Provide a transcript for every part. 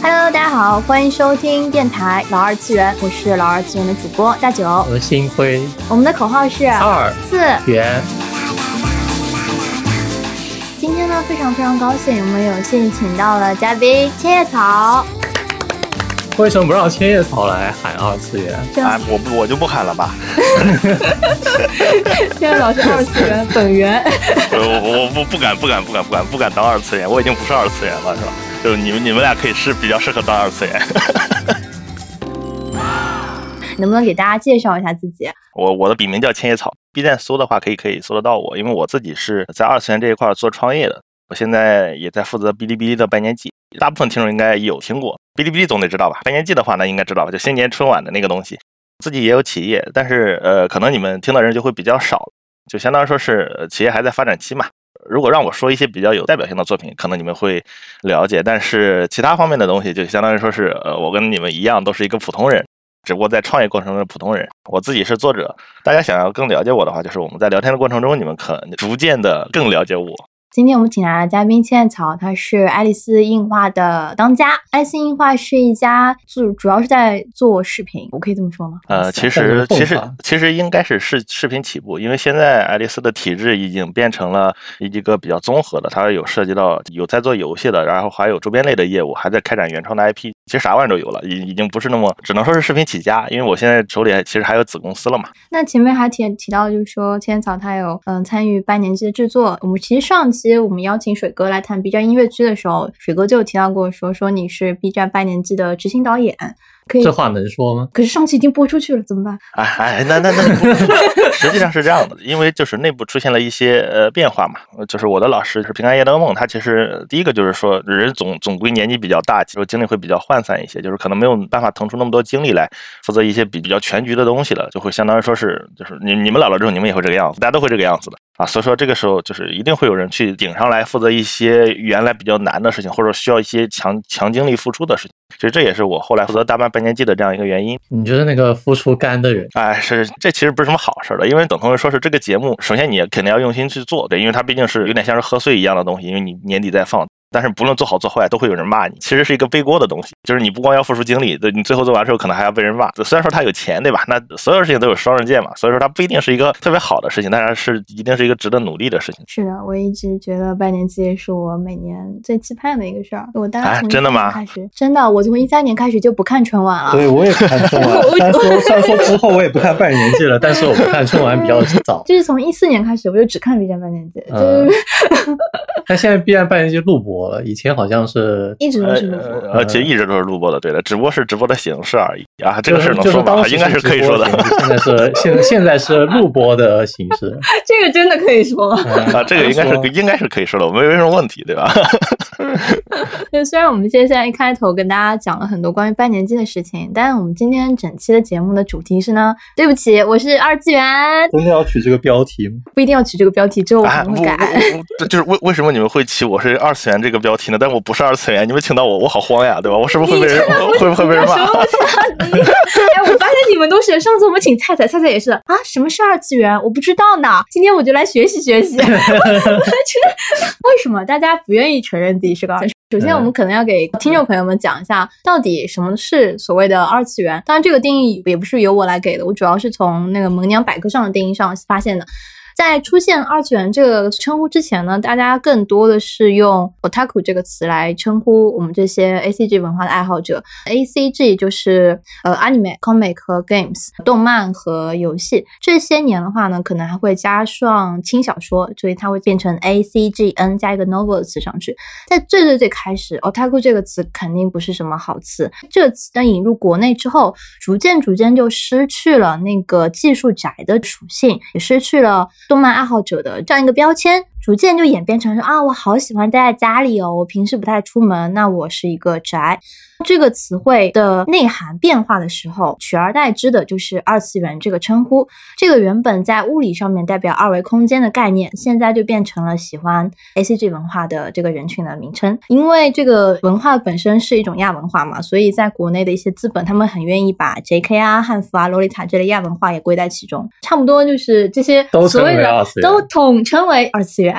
Hello，大家好，欢迎收听电台老二次元，我是老二次元的主播大九。我是星辉，我们的口号是二次。元。今天呢，非常非常高兴，我们有幸请到了嘉宾千叶草。为什么不让千叶草来喊二次元？啊，我不我就不喊了吧。千叶草是二次元本源。我我我不不敢不敢不敢不敢不敢当二次元，我已经不是二次元了，是吧？就是你们你们俩可以是比较适合当二次元。能不能给大家介绍一下自己？我我的笔名叫千叶草，B 站搜的话可以可以搜得到我，因为我自己是在二次元这一块做创业的。我现在也在负责哔哩哔哩的拜年季，大部分听众应该有听过，哔哩哔哩总得知道吧？拜年季的话呢，应该知道吧？就新年春晚的那个东西。自己也有企业，但是呃，可能你们听的人就会比较少，就相当于说是企业还在发展期嘛。如果让我说一些比较有代表性的作品，可能你们会了解，但是其他方面的东西，就相当于说是呃，我跟你们一样，都是一个普通人，只不过在创业过程中的普通人。我自己是作者，大家想要更了解我的话，就是我们在聊天的过程中，你们可逐渐的更了解我。今天我们请来的嘉宾千叶草，他是爱丽丝映画的当家。爱丽丝映画是一家主主要是在做视频，我可以这么说吗？呃，其实其实其实应该是视视频起步，因为现在爱丽丝的体制已经变成了一个比较综合的，它有涉及到有在做游戏的，然后还有周边类的业务，还在开展原创的 IP，其实啥玩意都有了，已已经不是那么只能说是视频起家，因为我现在手里其实还有子公司了嘛。那前面还提提到，就是说千叶草他有嗯参与半年级的制作，我们其实上期。其实我们邀请水哥来谈 B 站音乐区的时候，水哥就有提到过，说说你是 B 站八年级的执行导演。可以这话能说吗？可是上期已经播出去了，怎么办？哎哎，那那那，实际上是这样的，因为就是内部出现了一些呃变化嘛。就是我的老师是平安夜的梦，他其实第一个就是说人总总归年纪比较大，就是精力会比较涣散一些，就是可能没有办法腾出那么多精力来负责一些比比较全局的东西了，就会相当于说是就是你你们老了之后，你们也会这个样子，大家都会这个样子的啊。所以说这个时候就是一定会有人去顶上来负责一些原来比较难的事情，或者需要一些强强精力付出的事情。其实这也是我后来负责大半半年季的这样一个原因。你就是那个付出干的人，哎，是这其实不是什么好事的，因为等同于说是这个节目，首先你肯定要用心去做，对，因为它毕竟是有点像是贺岁一样的东西，因为你年底再放。但是不论做好做坏，都会有人骂你。其实是一个背锅的东西，就是你不光要付出精力，对你最后做完之后，可能还要被人骂。虽然说他有钱，对吧？那所有事情都有双刃剑嘛，所以说它不一定是一个特别好的事情，但是是一定是一个值得努力的事情。是的，我一直觉得拜年季是我每年最期盼的一个事儿。我当时从真的吗？开始真的，我从一三年开始就不看春晚了。对，我也不看春晚。虽然说虽然说之后我也不看拜年季了，但是我不看春晚比较早。就是从一四年开始，我就只看 B 站拜年季。嗯。但现在 B 站拜年季录播了，以前好像。是一直都是录播，呃，其实一直都是录播的，对的，只不过是直播的形式而已啊。这个是能说吗？应该是可以说的。现在是 现现在是录播的形式，这个真的可以说啊，这个应该是应该是可以说的，没没什么问题，对吧？就虽然我们现在一开头跟大家讲了很多关于拜年季的事情，但是我们今天整期的节目的主题是呢，对不起，我是二次元。真的要取这个标题吗？不一定要取这个标题，之后我可能会改。就是为为什么你们会起我是二次元这个标题呢？但我不。是二次元，你们请到我，我好慌呀，对吧？我是不是会被人会不会被人骂？哎，我发现你们都是上次我们请菜菜，菜菜也是啊，什么是二次元？我不知道呢。今天我就来学习学习。为什么大家不愿意承认自己是个二？首先，我们可能要给听众朋友们讲一下，到底什么是所谓的二次元。当然，这个定义也不是由我来给的，我主要是从那个萌娘百科上的定义上发现的。在出现二次元这个称呼之前呢，大家更多的是用 otaku 这个词来称呼我们这些 A C G 文化的爱好者。A C G 就是呃 anime、comic 和 games 动漫和游戏。这些年的话呢，可能还会加上轻小说，所以它会变成 A C G N 加一个 novel 的词上去。在最最最开始，otaku 这个词肯定不是什么好词。这个词在引入国内之后，逐渐逐渐就失去了那个技术宅的属性，也失去了。动漫爱好者的这样一个标签。逐渐就演变成说啊，我好喜欢待在家里哦，我平时不太出门，那我是一个宅。这个词汇的内涵变化的时候，取而代之的就是二次元这个称呼。这个原本在物理上面代表二维空间的概念，现在就变成了喜欢 A C G 文化的这个人群的名称。因为这个文化本身是一种亚文化嘛，所以在国内的一些资本，他们很愿意把 J K 啊、汉服啊、洛丽塔这类亚文化也归在其中。差不多就是这些所谓的都统称为二次元。元。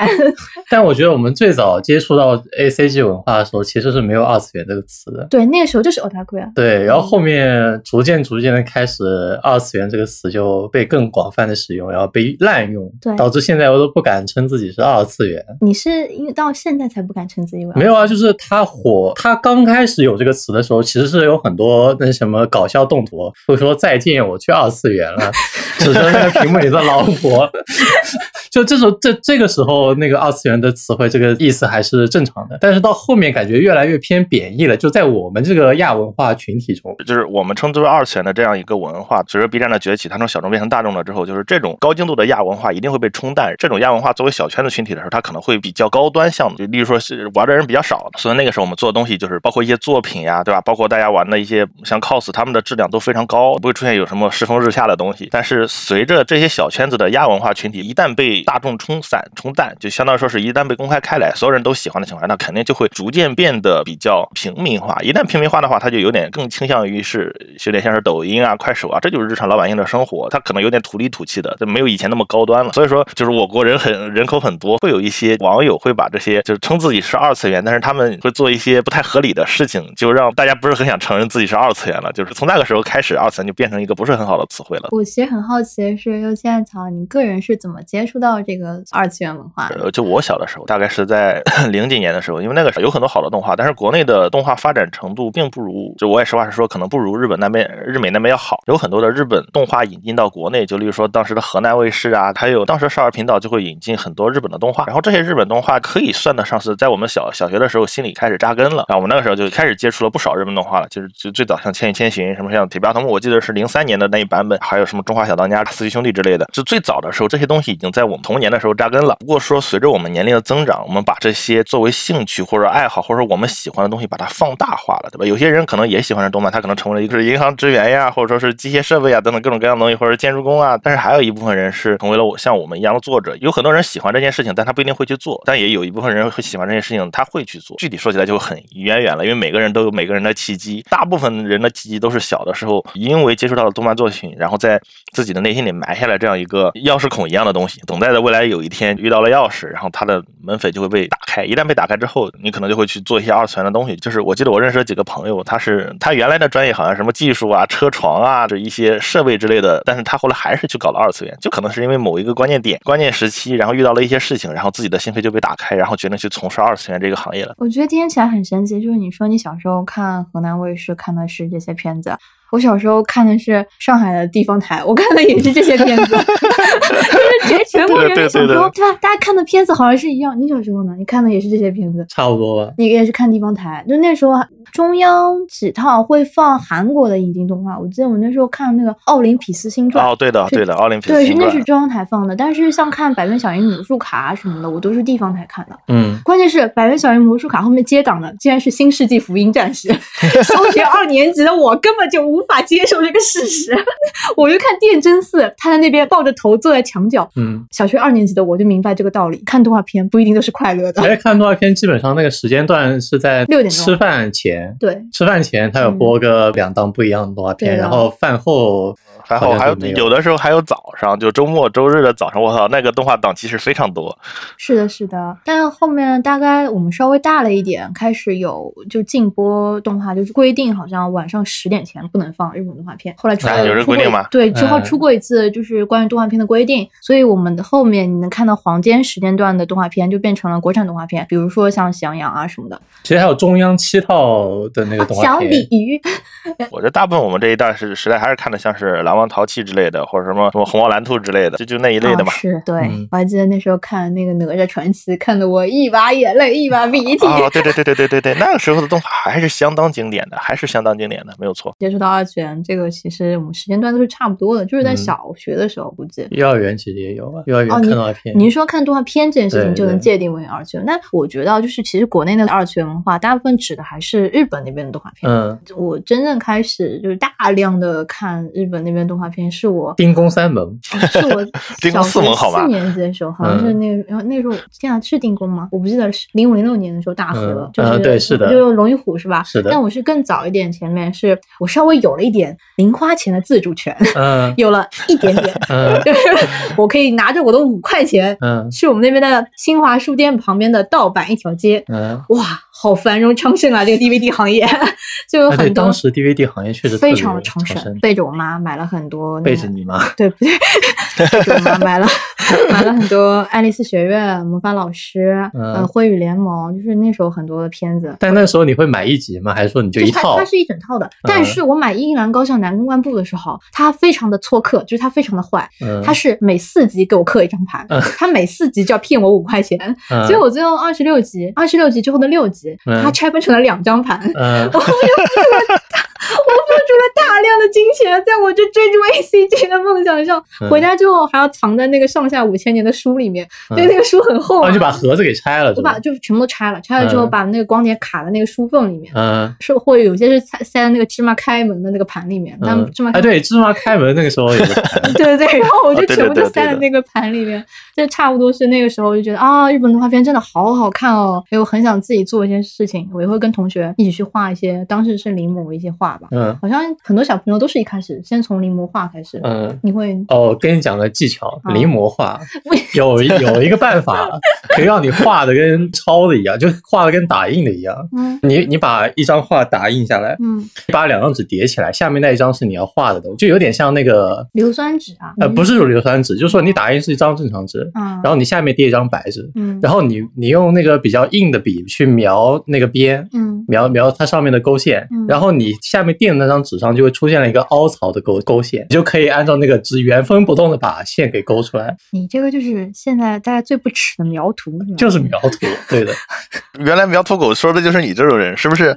但我觉得我们最早接触到 A C G 文化的时候，其实是没有二次元这个词的。对，那个时候就是 otaku 呀。对，然后后面逐渐逐渐的开始，二次元这个词就被更广泛的使用，然后被滥用，对导致现在我都不敢称自己是二次元。你是因为到现在才不敢称自己为没有啊，就是它火，它刚开始有这个词的时候，其实是有很多那什么搞笑动图，会说再见，我去二次元了，指着那个屏幕里的老婆。就这时候这这个时候，那个二次元的词汇这个意思还是正常的，但是到后面感觉越来越偏贬义了。就在我我们这个亚文化群体中，就是我们称之为二次元的这样一个文化，随着 B 站的崛起，它从小众变成大众了之后，就是这种高精度的亚文化一定会被冲淡。这种亚文化作为小圈子群体的时候，它可能会比较高端向的，就例如说是玩的人比较少，所以那个时候我们做的东西就是包括一些作品呀，对吧？包括大家玩的一些像 cos，他们的质量都非常高，不会出现有什么世风日下的东西。但是随着这些小圈子的亚文化群体一旦被大众冲散冲淡，就相当于说是一旦被公开开来，所有人都喜欢的情况下，那肯定就会逐渐变得比较平民化。一旦平民化的话，它就有点更倾向于是有点像是抖音啊、快手啊，这就是日常老百姓的生活，它可能有点土里土气的，就没有以前那么高端了。所以说，就是我国人很人口很多，会有一些网友会把这些就是称自己是二次元，但是他们会做一些不太合理的事情，就让大家不是很想承认自己是二次元了。就是从那个时候开始，二次元就变成一个不是很好的词汇了。我其实很好奇的是，又现在草，你个人是怎么接触到这个二次元文化的？呃，就我小的时候，大概是在 零几年的时候，因为那个时候有很多好的动画，但是国内的动画发展程度并不如，就我也实话实说，可能不如日本那边、日美那边要好。有很多的日本动画引进到国内，就例如说当时的河南卫视啊，还有当时少儿频道就会引进很多日本的动画，然后这些日本动画可以算得上是在我们小小学的时候心里开始扎根了。然后我们那个时候就开始接触了不少日本动画了，就是就最早像《千与千寻》什么像《铁臂阿童木》，我记得是零三年的那一版本，还有什么《中华小当家》《四驱兄弟》之类的，就最早的时候这些东西已经在我们童年的时候扎根了。不过说随着我们年龄的增长，我们把这些作为兴趣或者爱好，或者我们喜欢的东西，把它放大化了，对吧？有些人可能也喜欢上动漫，他可能成为了一个是银行职员呀，或者说是机械设备啊等等各种各样的东西，或者建筑工啊。但是还有一部分人是成为了我像我们一样的作者。有很多人喜欢这件事情，但他不一定会去做；但也有一部分人会喜欢这件事情，他会去做。具体说起来就很渊远了，因为每个人都有每个人的契机。大部分人的契机都是小的时候因为接触到了动漫作品，然后在自己的内心里埋下了这样一个钥匙孔一样的东西，等待着未来有一天遇到了钥匙，然后他的门扉就会被打开。一旦被打开之后，你可能就会去做一些二次元的东西。就是我记得我认识了一个朋友，他是他原来的专业好像什么技术啊、车床啊这一些设备之类的，但是他后来还是去搞了二次元，就可能是因为某一个关键点、关键时期，然后遇到了一些事情，然后自己的心扉就被打开，然后决定去从事二次元这个行业了。我觉得听起来很神奇，就是你说你小时候看河南卫视看的是这些片子，我小时候看的是上海的地方台，我看的也是这些片子，就是全全国人民小时候对吧？大家看的片子好像是一样。你小时候呢？你看的也是这些片子？差不多吧。你也是看地方台，就那时候中央几套会放韩国的引进动画，我记得我那时候看那个《奥林匹斯星传》哦，对的，是对的，奥林匹斯对，是星传那是中央台放的，但是像看《百变小樱魔术卡》什么的，我都是地方台看的。嗯，关键是《百变小樱魔术卡》后面接档的竟然是《新世纪福音战士》，小学二年级的我根本就无法接受这个事实。我就看电真寺，他在那边抱着头坐在墙角。嗯，小学二年级的我就明白这个道理，看动画片不一定都是快乐的。哎，看动画片基本上那个时间段是在六点钟吃饭前，对，吃饭前他有播个两档不一样的动画片，然后饭后还好还有有的时候还有早上，就周末周日的早上，我操，那个动画档其实非常多。是的，是的。但后面大概我们稍微大了一点，开始有就禁播动画，就是规定好像晚上十点前不能放日本动画片。后来出啊有这出过规定吗对，之后嗯出过一次就是关于动画片的规定，所以我们的后面你能看到黄金时间段的动画片就变成了国产动画片，比如说像《喜羊羊》啊什么的。其实还有中央七套的那个动画小，鲤鱼，我觉得大部分我们这一代是时代还是看的像是《蓝王淘气》之类的，或者什么什么《虹猫蓝兔》之类的，就就那一类的嘛。啊是对、嗯我还记得那时候看那个《哪吒传奇》，看得我一把眼泪一把鼻涕。哦，对对对对对对对，那个时候的动画还是相当经典的，还是相当经典的，没有错。接触到二次元，这个其实我们时间段都是差不多的，就是在嗯小学的时候估计。幼儿园其实也有啊，幼儿园哦，看动画片。您说看动画片这件事情就能界定为二次元？那我觉得就是其实国内的二次元文化，大部分指的还是日本那边的动画片。嗯，我真正开始就是大量的看日本那边动画片，是我丁公三萌，是我 丁学四门好吧四年级的时候，好像是嗯那个，然后那时候天啊，是丁公吗？我不记得是零五零六年的时候大河，嗯就是、嗯对是的就是龙与虎是吧？是的但我是更早一点，前面是我稍微有了一点零花钱的自主权，嗯。有了一点点，嗯。就是我可以拿着我的五块钱。嗯。去我们那边的新华书店旁边的盗版一条街，嗯，哇，好繁荣昌盛啊！这个 DVD 行业就有很多当时 DVD 行业确实非常的昌盛盛，，背着我妈买了很多、那个，背着你妈，对不对？背着我妈买了 买了很多《爱丽丝学院》《魔法老师》嗯呃《灰与联盟》，就是那时候很多的片子。但那时候你会买一集吗？还是说你就一套它它？是一整套的，但是我买《英兰高校男公关部》的时候，它非常的撮客，就是它非常的坏，嗯，它是每四集给我刻一张盘，嗯它每四集就要骗我五块钱，嗯，所以我最后二十六集，二十六集之后的六集，嗯它拆分成了两张盘，嗯。我付出了大量的金钱，在我这追逐 ACG 的梦想上，嗯。回家之后还要藏在那个上下五千年的书里面，嗯。因为那个书很厚哦，啊就把盒子给拆了，我把？就全部都拆了，拆了之后嗯。把那个光碟卡在那个书缝里面，嗯。是或者有些是塞塞在那个芝麻开门的那个盘里面，但嗯。芝麻，开哎，对，芝麻开门那个时候 对对对，然后我就全部都塞在那个盘里面，就差不多是那个时候就觉得啊，日本动画片真的好好看哦，因为我很想自己做一些事情，我也会跟同学一起去画一些，当时是临摹一些画吧，嗯。好像很多小朋友都是一开始先从临摹画开始，嗯。你会哦，跟你讲个技巧，啊临摹画为有一有一个办法，可以让你画的跟抄的一样，就画的跟打印的一样。嗯。你你把一张画打印下来，嗯。你把两张纸叠起来，下面那一张是你要画的东西，就有点像那个硫酸纸啊，呃，不是硫酸纸，就是说你打印是一张正常纸，嗯，然后你下面叠一张白纸，嗯。然后你你用那个比较硬的笔去描那个边，嗯。描描它上面的勾线嗯，然后你下面垫的那张纸上就会出现了一个凹槽的勾勾线，你就可以按照那个纸原封不动的把线给勾出来，你这个就是现在大家最不耻的描图，是就是描图，对的。原来描图狗说的就是你这种人，是不是？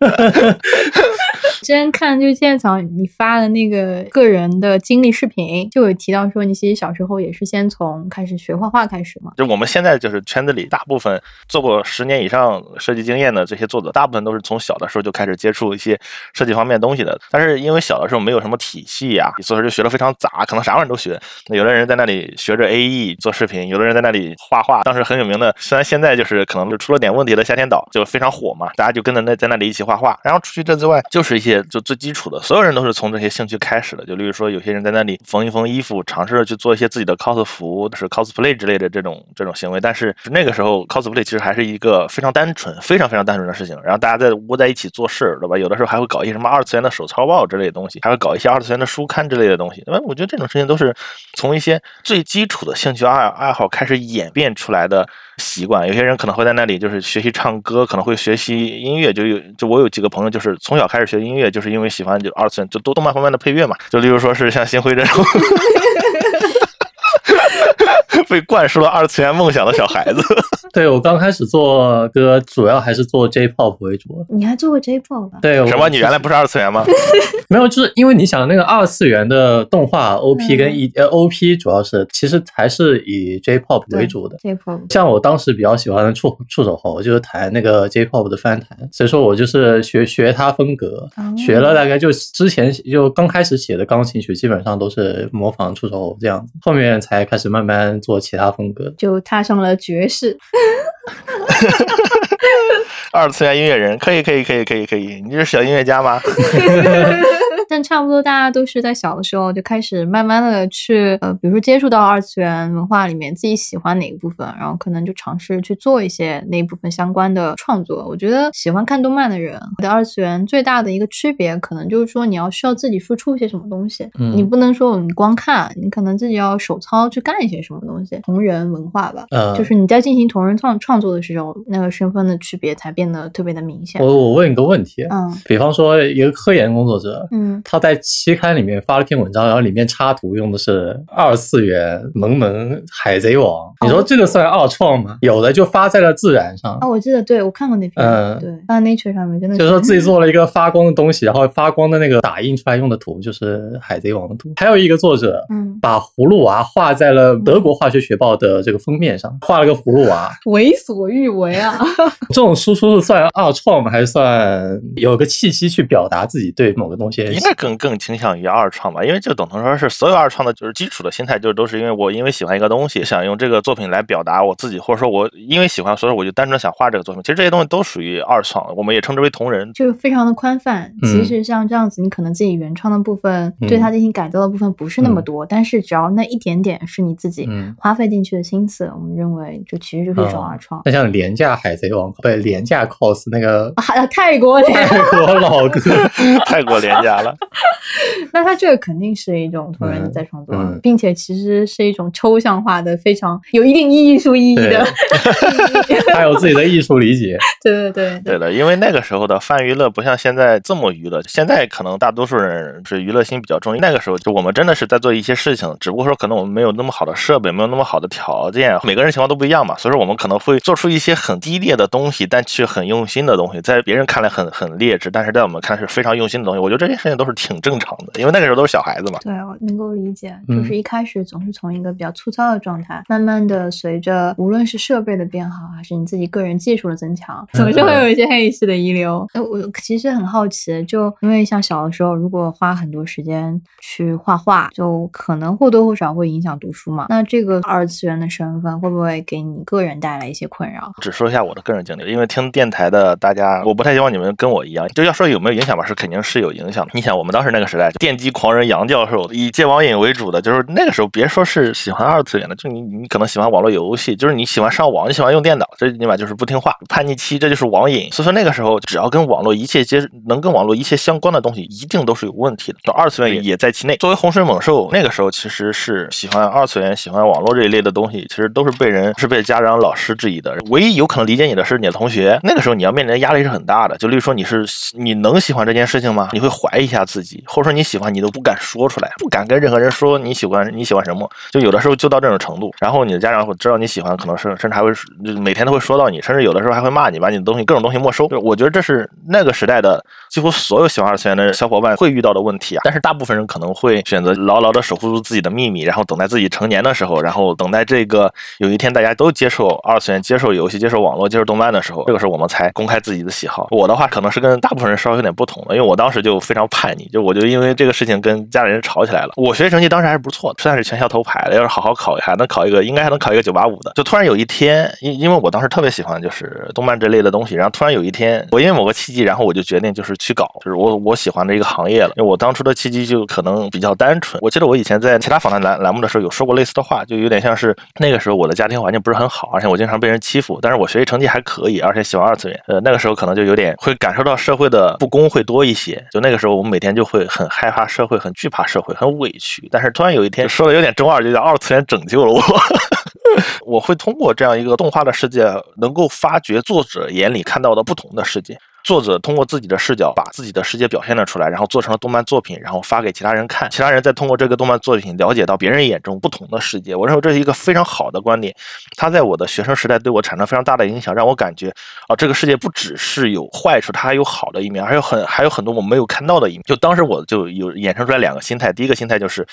之前看就是现场你发的那个个人的经历视频，就有提到说你其实小时候也是先从开始学画画开始嘛。就我们现在就是圈子里大部分做过十年以上设计经验的这些作者，大部分都是从小的时候就开始接触一些设计方面东西的。但是因为小的时候没有什么体系呀、所以说就学的非常杂，可能啥玩意儿都学。那有的人在那里学着 AE 做视频，有的人在那里画画。当时很有名的，虽然现在就是可能就出了点问题的夏天岛就非常火嘛，大家就跟着那在那里一起画画画。然后除去这之外，就是一些就最基础的，所有人都是从这些兴趣开始的。就例如说，有些人在那里缝一缝衣服，尝试着去做一些自己的 cos 服，是 cosplay 之类的这种这种行为。但是那个时候 cosplay 其实还是一个非常单纯、非常非常单纯的事情。然后大家在窝在一起做事，对吧？有的时候还会搞一些什么二次元的手抄报之类的东西，还会搞一些二次元的书刊之类的东西。那么我觉得这种事情都是从一些最基础的兴趣爱爱好开始演变出来的习惯。有些人可能会在那里就是学习唱歌，可能会学习音乐。就有就我有几个朋友就是从小开始学音乐，就是因为喜欢就二次元就多动漫方面的配乐嘛。就例如说是像星辉这种。被灌输了二次元梦想的小孩子，对我刚开始做歌，主要还是做 J-pop 为主。你还做过 J-pop 吧？对，什么？你原来不是二次元吗？没有，就是因为你想那个二次元的动画 OP 跟 E、呃 OP 主要是其实还是以 J-pop 为主的。J-pop 像我当时比较喜欢的触触手猴，就是弹那个 J-pop 的翻弹，所以说我就是学学他风格，哦学了大概就之前就刚开始写的钢琴曲，基本上都是模仿触手猴这样子，后面才开始慢慢做其他风格。就踏上了爵士。二次元音乐人，可以，可以，可以，可以，可以。你是小音乐家吗？但差不多大家都是在小的时候就开始慢慢的去呃，比如说接触到二次元文化里面自己喜欢哪一部分，然后可能就尝试去做一些那一部分相关的创作。我觉得喜欢看动漫的人和二次元最大的一个区别，可能就是说你要需要自己付出一些什么东西，嗯你不能说你光看，你可能自己要手操去干一些什么东西，同人文化吧。呃，就是你在进行同人创创作的时候，那个身份的区别才变得特别的明显。我我问一个问题，嗯比方说一个科研工作者，嗯嗯，他在期刊里面发了篇文章，然后里面插图用的是二次元萌萌海贼王。你说这个算二创吗？有的就发在了自然上啊，，我记得，对我看过那篇，嗯对，发在 Nature 上面，真的就是说自己 做了一个发光的东西，然后发光的那个打印出来用的图就是海贼王的图。还有一个作者嗯，把葫芦娃画在了德国化学学报的这个封面上，画了个葫芦娃。为所欲为啊！这种输出是算二创吗？还是算有个契机去表达自己对某个东西的应该更更倾向于二创吧，因为就等同说是所有二创的就是基础的心态，就是都是因为我因为喜欢一个东西，想用这个作品来表达我自己，或者说我因为喜欢，所以我就单纯想画这个作品。其实这些东西都属于二创，我们也称之为同人。就非常的宽泛。嗯其实像这样子，你可能自己原创的部分，对它进行改造的部分不是那么多，但是只要那一点点是你自己嗯花费进去的心思，我们认为就其实就是一种二创。那像廉价海贼王，不廉价 cos 那个啊，泰国，泰国老哥，泰国廉价了，那他这个肯定是一种同人的嗯再创作，嗯并且其实是一种抽象化的、非常有一定艺术意义的。他有自己的艺术理解。对对对对的，因为那个时候的泛娱乐不像现在这么娱乐，现在可能大多数人是娱乐心比较重。那个时候就我们真的是在做一些事情，只不过说可能我们没有那么好的设备，没有那么好的条件，每个人情况都不一样嘛，所以说我们可能会做出一些很低劣的东西，但却很用心的东西，在别人看来很很劣质，但是在我们看来是非常用心的东西。我觉得这件事情都是挺正常的，因为那个时候都是小孩子嘛。对，我能够理解，嗯就是一开始总是从一个比较粗糙的状态，慢慢的随着无论是设备的变好，还是你自己个人技术的增强，总是会有一些黑市的遗留。哎，我其实很好奇，就因为像小的时候，如果花很多时间去画画，就可能或多或少会影响读书嘛。那这个二次元的身份会不会给你个人带来一些困扰？只说一下我的个人经历，因为听电台的大家，我不太希望你们跟我一样，就要说有没有影响吧，是肯定是有影响的。你想，我们当时那个时代，电击狂人杨教授以戒网瘾为主的，就是那个时候，别说是喜欢二次元的，就你你可能喜欢网络游戏，就是你喜欢上网，你喜欢用电脑，这起码就是不听话、叛逆期，这就是网瘾。所以说那个时候，只要跟网络一切接能跟网络一切相关的东西，一定都是有问题的。就二次元也在其内。作为洪水猛兽，那个时候其实是喜欢二次元、喜欢网络这一类的东西，其实都是被人是被家长、老师质疑的。唯一有可能理解你的是你的同学。那个时候你要面临的压力是很大的。就例如说你是你能喜欢这件事情吗？你会怀疑一下他自己，或者说你喜欢你都不敢说出来，不敢跟任何人说你喜欢你喜欢什么。就有的时候就到这种程度，然后你的家长会知道你喜欢，可能是甚至还会就每天都会说到你，甚至有的时候还会骂你，把你的东西各种东西没收。就我觉得这是那个时代的几乎所有喜欢二次元的小伙伴会遇到的问题啊。但是大部分人可能会选择牢牢的守护住自己的秘密，然后等待自己成年的时候，然后等待这个有一天大家都接受二次元、接受游戏、接受网络、接受动漫的时候，这个时候我们才公开自己的喜好。我的话可能是跟大部分人稍微有点不同的，因为我当时就非常叛你，就我就因为这个事情跟家里人吵起来了。我学习成绩当时还是不错的，算是全校头牌的，要是好好考还能考一个，应该还能考一个九八五的。就突然有一天，因因为我当时特别喜欢就是动漫这类的东西，然后突然有一天，我因为某个契机，然后我就决定就是去搞，就是我我喜欢的一个行业了。因为我当初的契机就可能比较单纯。我记得我以前在其他访谈栏栏目的时候有说过类似的话，就有点像是那个时候我的家庭环境不是很好，而且我经常被人欺负，但是我学习成绩还可以，而且喜欢二次元。呃，那个时候可能就有点会感受到社会的不公会多一些。就那个时候我们每天就会很害怕社会，很惧怕社会，很委屈。但是突然有一天说的有点中二，就叫二次元拯救了我。我会通过这样一个动画的世界，能够发掘作者眼里看到的不同的世界。作者通过自己的视角，把自己的世界表现了出来，然后做成了动漫作品，然后发给其他人看。其他人再通过这个动漫作品了解到别人眼中不同的世界。我认为这是一个非常好的观点，它在我的学生时代对我产生非常大的影响，让我感觉啊，这个世界不只是有坏处，它还有好的一面，还有很还有很多我没有看到的一面。就当时我就有衍生出来两个心态，第一个心态就是。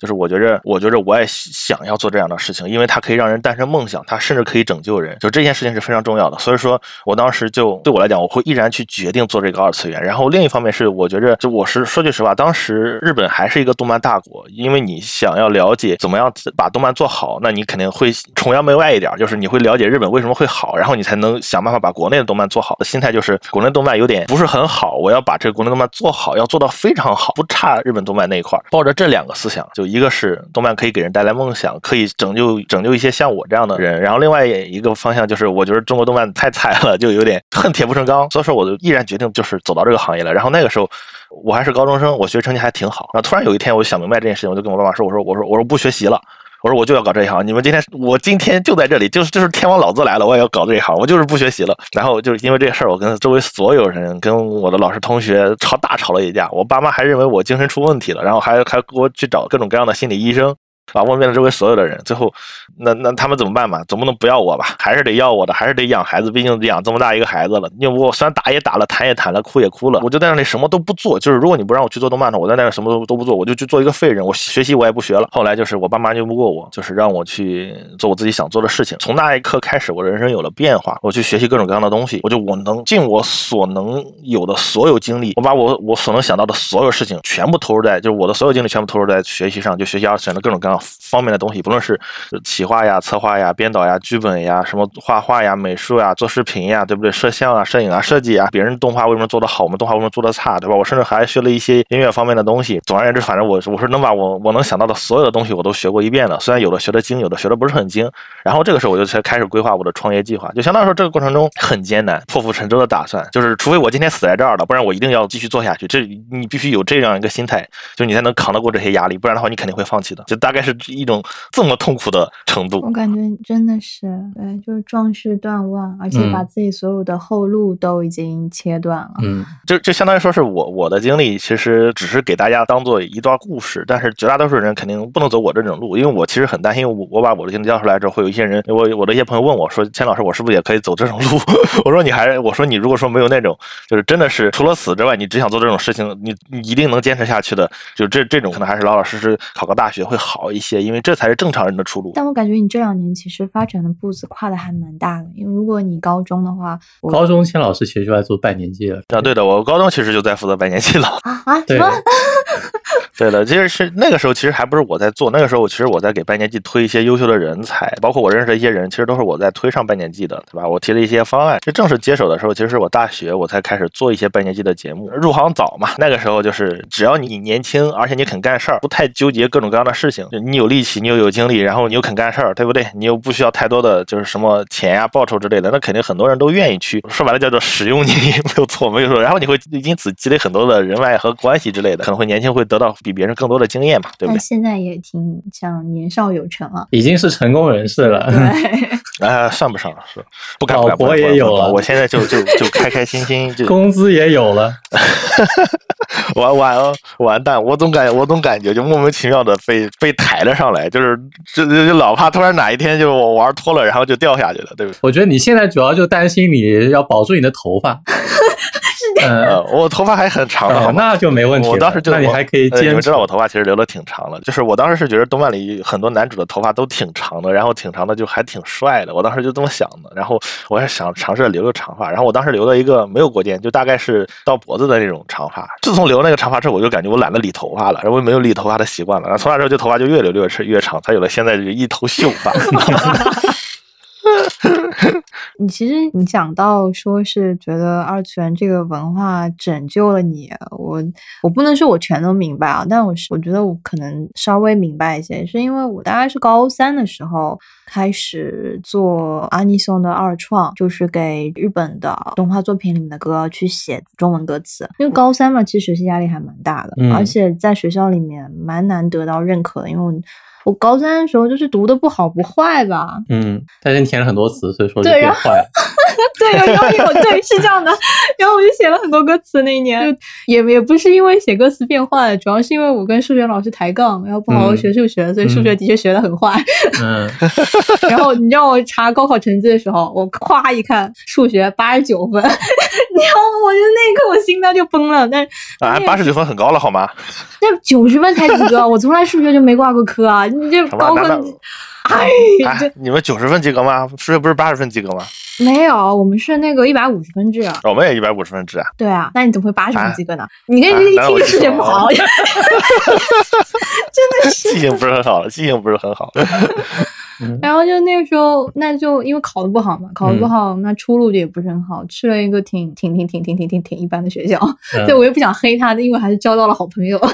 就是我觉着，我觉着我也想要做这样的事情，因为它可以让人诞生梦想，它甚至可以拯救人。就这件事情是非常重要的，所以说我当时就对我来讲，我会毅然去决定做这个二次元。然后另一方面是，我觉着就我是说句实话，当时日本还是一个动漫大国，因为你想要了解怎么样把动漫做好，那你肯定会崇洋媚外一点，就是你会了解日本为什么会好，然后你才能想办法把国内的动漫做好。心态就是国内动漫有点不是很好，我要把这个国内动漫做好，要做到非常好，不差日本动漫那一块。抱着这两个思想，就一个是动漫可以给人带来梦想，可以拯救拯救一些像我这样的人，然后另外一个方向就是，我觉得中国动漫太菜了，就有点恨铁不成钢，所以说我就毅然决定就是走到这个行业了。然后那个时候我还是高中生，我学习成绩还挺好。然后突然有一天我就想明白这件事情，我就跟我爸妈说，我说我说我说不学习了。我说我就要搞这一行，你们今天我今天就在这里，就是就是天王老子来了，我也要搞这一行，我就是不学习了。然后就是因为这个事儿，我跟周围所有人，跟我的老师同学吵大吵了一架。我爸妈还认为我精神出问题了，然后还还给我去找各种各样的心理医生。啊，问遍了周围所有的人，最后，那那他们怎么办嘛？总不能不要我吧？还是得要我的，还是得养孩子，毕竟养这么大一个孩子了。因为我虽然打也打了，谈也谈了，哭也哭了，我就在那里什么都不做。就是如果你不让我去做动漫的，我在那里什么都都不做，我就去做一个废人。我学习我也不学了。后来就是我爸妈拗不过我，就是让我去做我自己想做的事情。从那一刻开始，我的人生有了变化。我去学习各种各样的东西，我就我能尽我所能有的所有精力，我把我我所能想到的所有事情全部投入在，就是我的所有精力全部投入在学习上，就学习二次元的各种各样方面的东西。不论是企划呀、策划呀、编导呀、剧本呀、什么画画呀、美术呀、做视频呀，对不对？摄像啊、摄影啊、设计啊，别人动画为什么做得好，我们动画为什么做得差，对吧？我甚至还学了一些音乐方面的东西。总而言之，反正我我是能把我我能想到的所有的东西我都学过一遍的。虽然有的学的精，有的学的不是很精。然后这个时候我就才开始规划我的创业计划，就相当于说这个过程中很艰难，破釜沉舟的打算，就是除非我今天死在这儿了，不然我一定要继续做下去。这你必须有这样一个心态，就你才能扛得过这些压力，不然的话你肯定会放弃的。就大概是一种这么痛苦的。程度，我感觉真的是对，就是壮士断腕，而且把自己所有的后路都已经切断了。嗯，就就相当于说是我我的经历，其实只是给大家当做一段故事，但是绝大多数人肯定不能走我这种路，因为我其实很担心，我我把我的经历交出来之后，会有一些人，我我的一些朋友问我说：“钱老师，我是不是也可以走这种路？” 我说：“你还我说你如果说没有那种，就是真的是除了死之外，你只想做这种事情，你你一定能坚持下去的，就这这种可能还是老老实实考个大学会好一些，因为这才是正常人的出路。”但我感觉。你这两年其实发展的步子跨的还蛮大的，因为如果你高中的话，高中千老师其实就在做拜年季了啊。对的，我高中其实就在负责拜年季了啊啊，对。对的，其实是那个时候，其实还不是我在做，那个时候我其实我在给拜年季推一些优秀的人才，包括我认识的一些人，其实都是我在推上半年季的，对吧？我提了一些方案，这正式接手的时候，其实是我大学我才开始做一些半年季的节目，入行早嘛，那个时候就是只要你年轻，而且你肯干事儿，不太纠结各种各样的事情，就你有力气，你又有精力，然后你又肯干事儿，对不对？你又不需要太多的就是什么钱呀、报酬之类的，那肯定很多人都愿意去，说白了叫做使用你，没有错，没有错。然后你会因此积累很多的人脉和关系之类的，可能会年轻会得到比别人更多的经验。嘛，对不对？现在也挺像年少有成了，已经是成功人士了。对，啊，算不上是，不敢。老婆也有了，我现在就就就开开心心，就工资也有了。完完完蛋！我总感我总感觉就莫名其妙的被被抬了上来，就是就就老怕突然哪一天就我玩脱了，然后就掉下去了，对不对？我觉得你现在主要就担心你要保住你的头发。嗯，我头发还很长的，那就没问题。我当时就那你还可以，你们知道我头发其实留的挺长的，就是我当时是觉得动漫里很多男主的头发都挺长的，然后挺长的就还挺帅的，我当时就这么想的。然后我还想尝试留留长发，然后我当时留了一个没有过肩，就大概是到脖子的那种长发。自从留那个长发之后，我就感觉我懒得理头发了，然后没有理头发的习惯了。然后从那之后，就头发就越留越长，越长，才有了现在这一头秀发。你其实你讲到说是觉得二次元这个文化拯救了你，我我不能说我全都明白啊，但我是我觉得我可能稍微明白一些，是因为我大概是高三的时候开始做阿尼松的二创，就是给日本的动画作品里面的歌去写中文歌词。因为高三嘛，其实学习压力还蛮大的，而且在学校里面蛮难得到认可的，因为。我高三的时候就是读的不好不坏吧，嗯，但是你填了很多词，所以说就变坏。对，有有 有，对，是这样的。然后我就写了很多歌词，那一年就也也不是因为写歌词变坏了，主要是因为我跟数学老师抬杠，然后不好好学数学，所以数学的确学的很坏。嗯，然后你让我查高考成绩的时候，我咵一看数学八十九分，然后我就那一刻我心脏就崩了。但啊，八十九分很高了好吗？那九十分才及格，我从来数学就没挂过科啊！你这高分。哎，你们九十分及格吗？数学不是八十分及格吗？没有，我们是那个一百五十分制。我们也一百五十分制啊。对啊，那你怎么会八十分及格呢？你跟人一听数学不好，真的是记性不是很好，记性不是很好。嗯然后就那个时候，那就因为考的不好嘛，考的不嗯好，那出路就也不是很好，去了一个挺挺挺挺挺挺挺挺一般的学校。嗯 对我又不想黑他，因为还是交到了好朋友。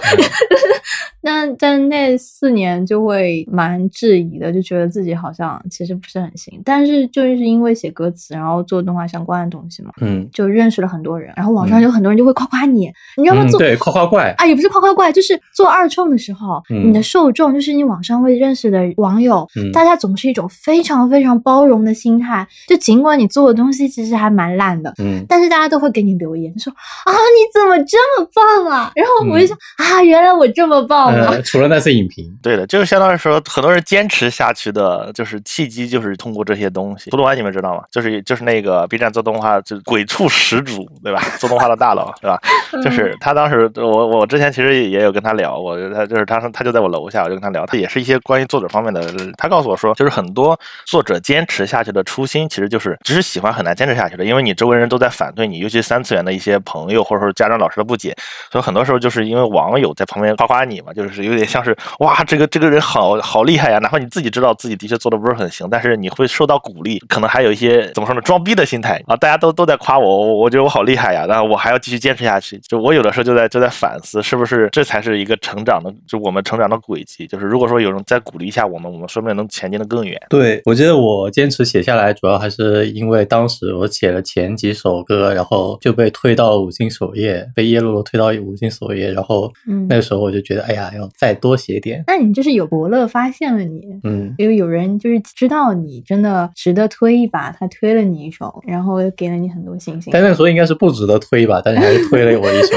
但但那四年就会蛮质疑的，就觉得自己好像其实不是很行。但是就是因为写歌词，然后做动画相关的东西嘛，嗯就认识了很多人，然后网上有很多人就会夸夸你，你知道吗？嗯，做对，夸夸怪，啊，也不是夸夸怪，就是做二创的时候，嗯你的受众就是你网上会认识的网友，嗯大家总是一种非常非常包容的心态。就尽管你做的东西其实还蛮烂的，嗯但是大家都会给你留言说啊，你怎么这么棒啊？然后我就想、啊，原来我这么棒啊！呃，除了那次影评，对的，就是相当于说，很多人坚持下去的，就是契机，就是通过这些东西。涂鲁安你们知道吗？就是就是那个 B 站做动画，就是鬼畜始祖，对吧？做动画的大佬，对吧？就是他当时，我我之前其实也有跟他聊，我他就是他他就在我楼下，我就跟他聊，他也是一些关于作者方面的。他告诉我说，就是很多作者坚持下去的初心，其实就是只是喜欢很难坚持下去的，因为你周围人都在反对你，尤其三次元的一些朋友或者说家长老师的不解，所以很多时候就是因为网友在旁边夸夸你嘛，就是有点像是哇，这个这个人好好厉害呀！哪怕你自己知道自己的确做的不是很行，但是你会受到鼓励，可能还有一些怎么说呢，装逼的心态啊，大家都都在夸我，我我觉得我好厉害呀，然后我还要继续坚持下去。就我有的时候就在就在反思，是不是这才是一个成长的，就我们成长的轨迹。就是如果说有人再鼓励一下我们，我们说不定能前进的更远。对，我觉得我坚持写下来，主要还是因为当时我写了前几首歌，然后就被推到了五星首页，被耶鲁鲁推到五星首页，然后嗯那个时候我就觉得，哎呀，要再多写点，那你就是有伯乐发现了你，嗯，因为有人就是知道你真的值得推一把，他推了你一首，然后给了你很多信心。但那个时候应该是不值得推吧，但是还是推了我一首，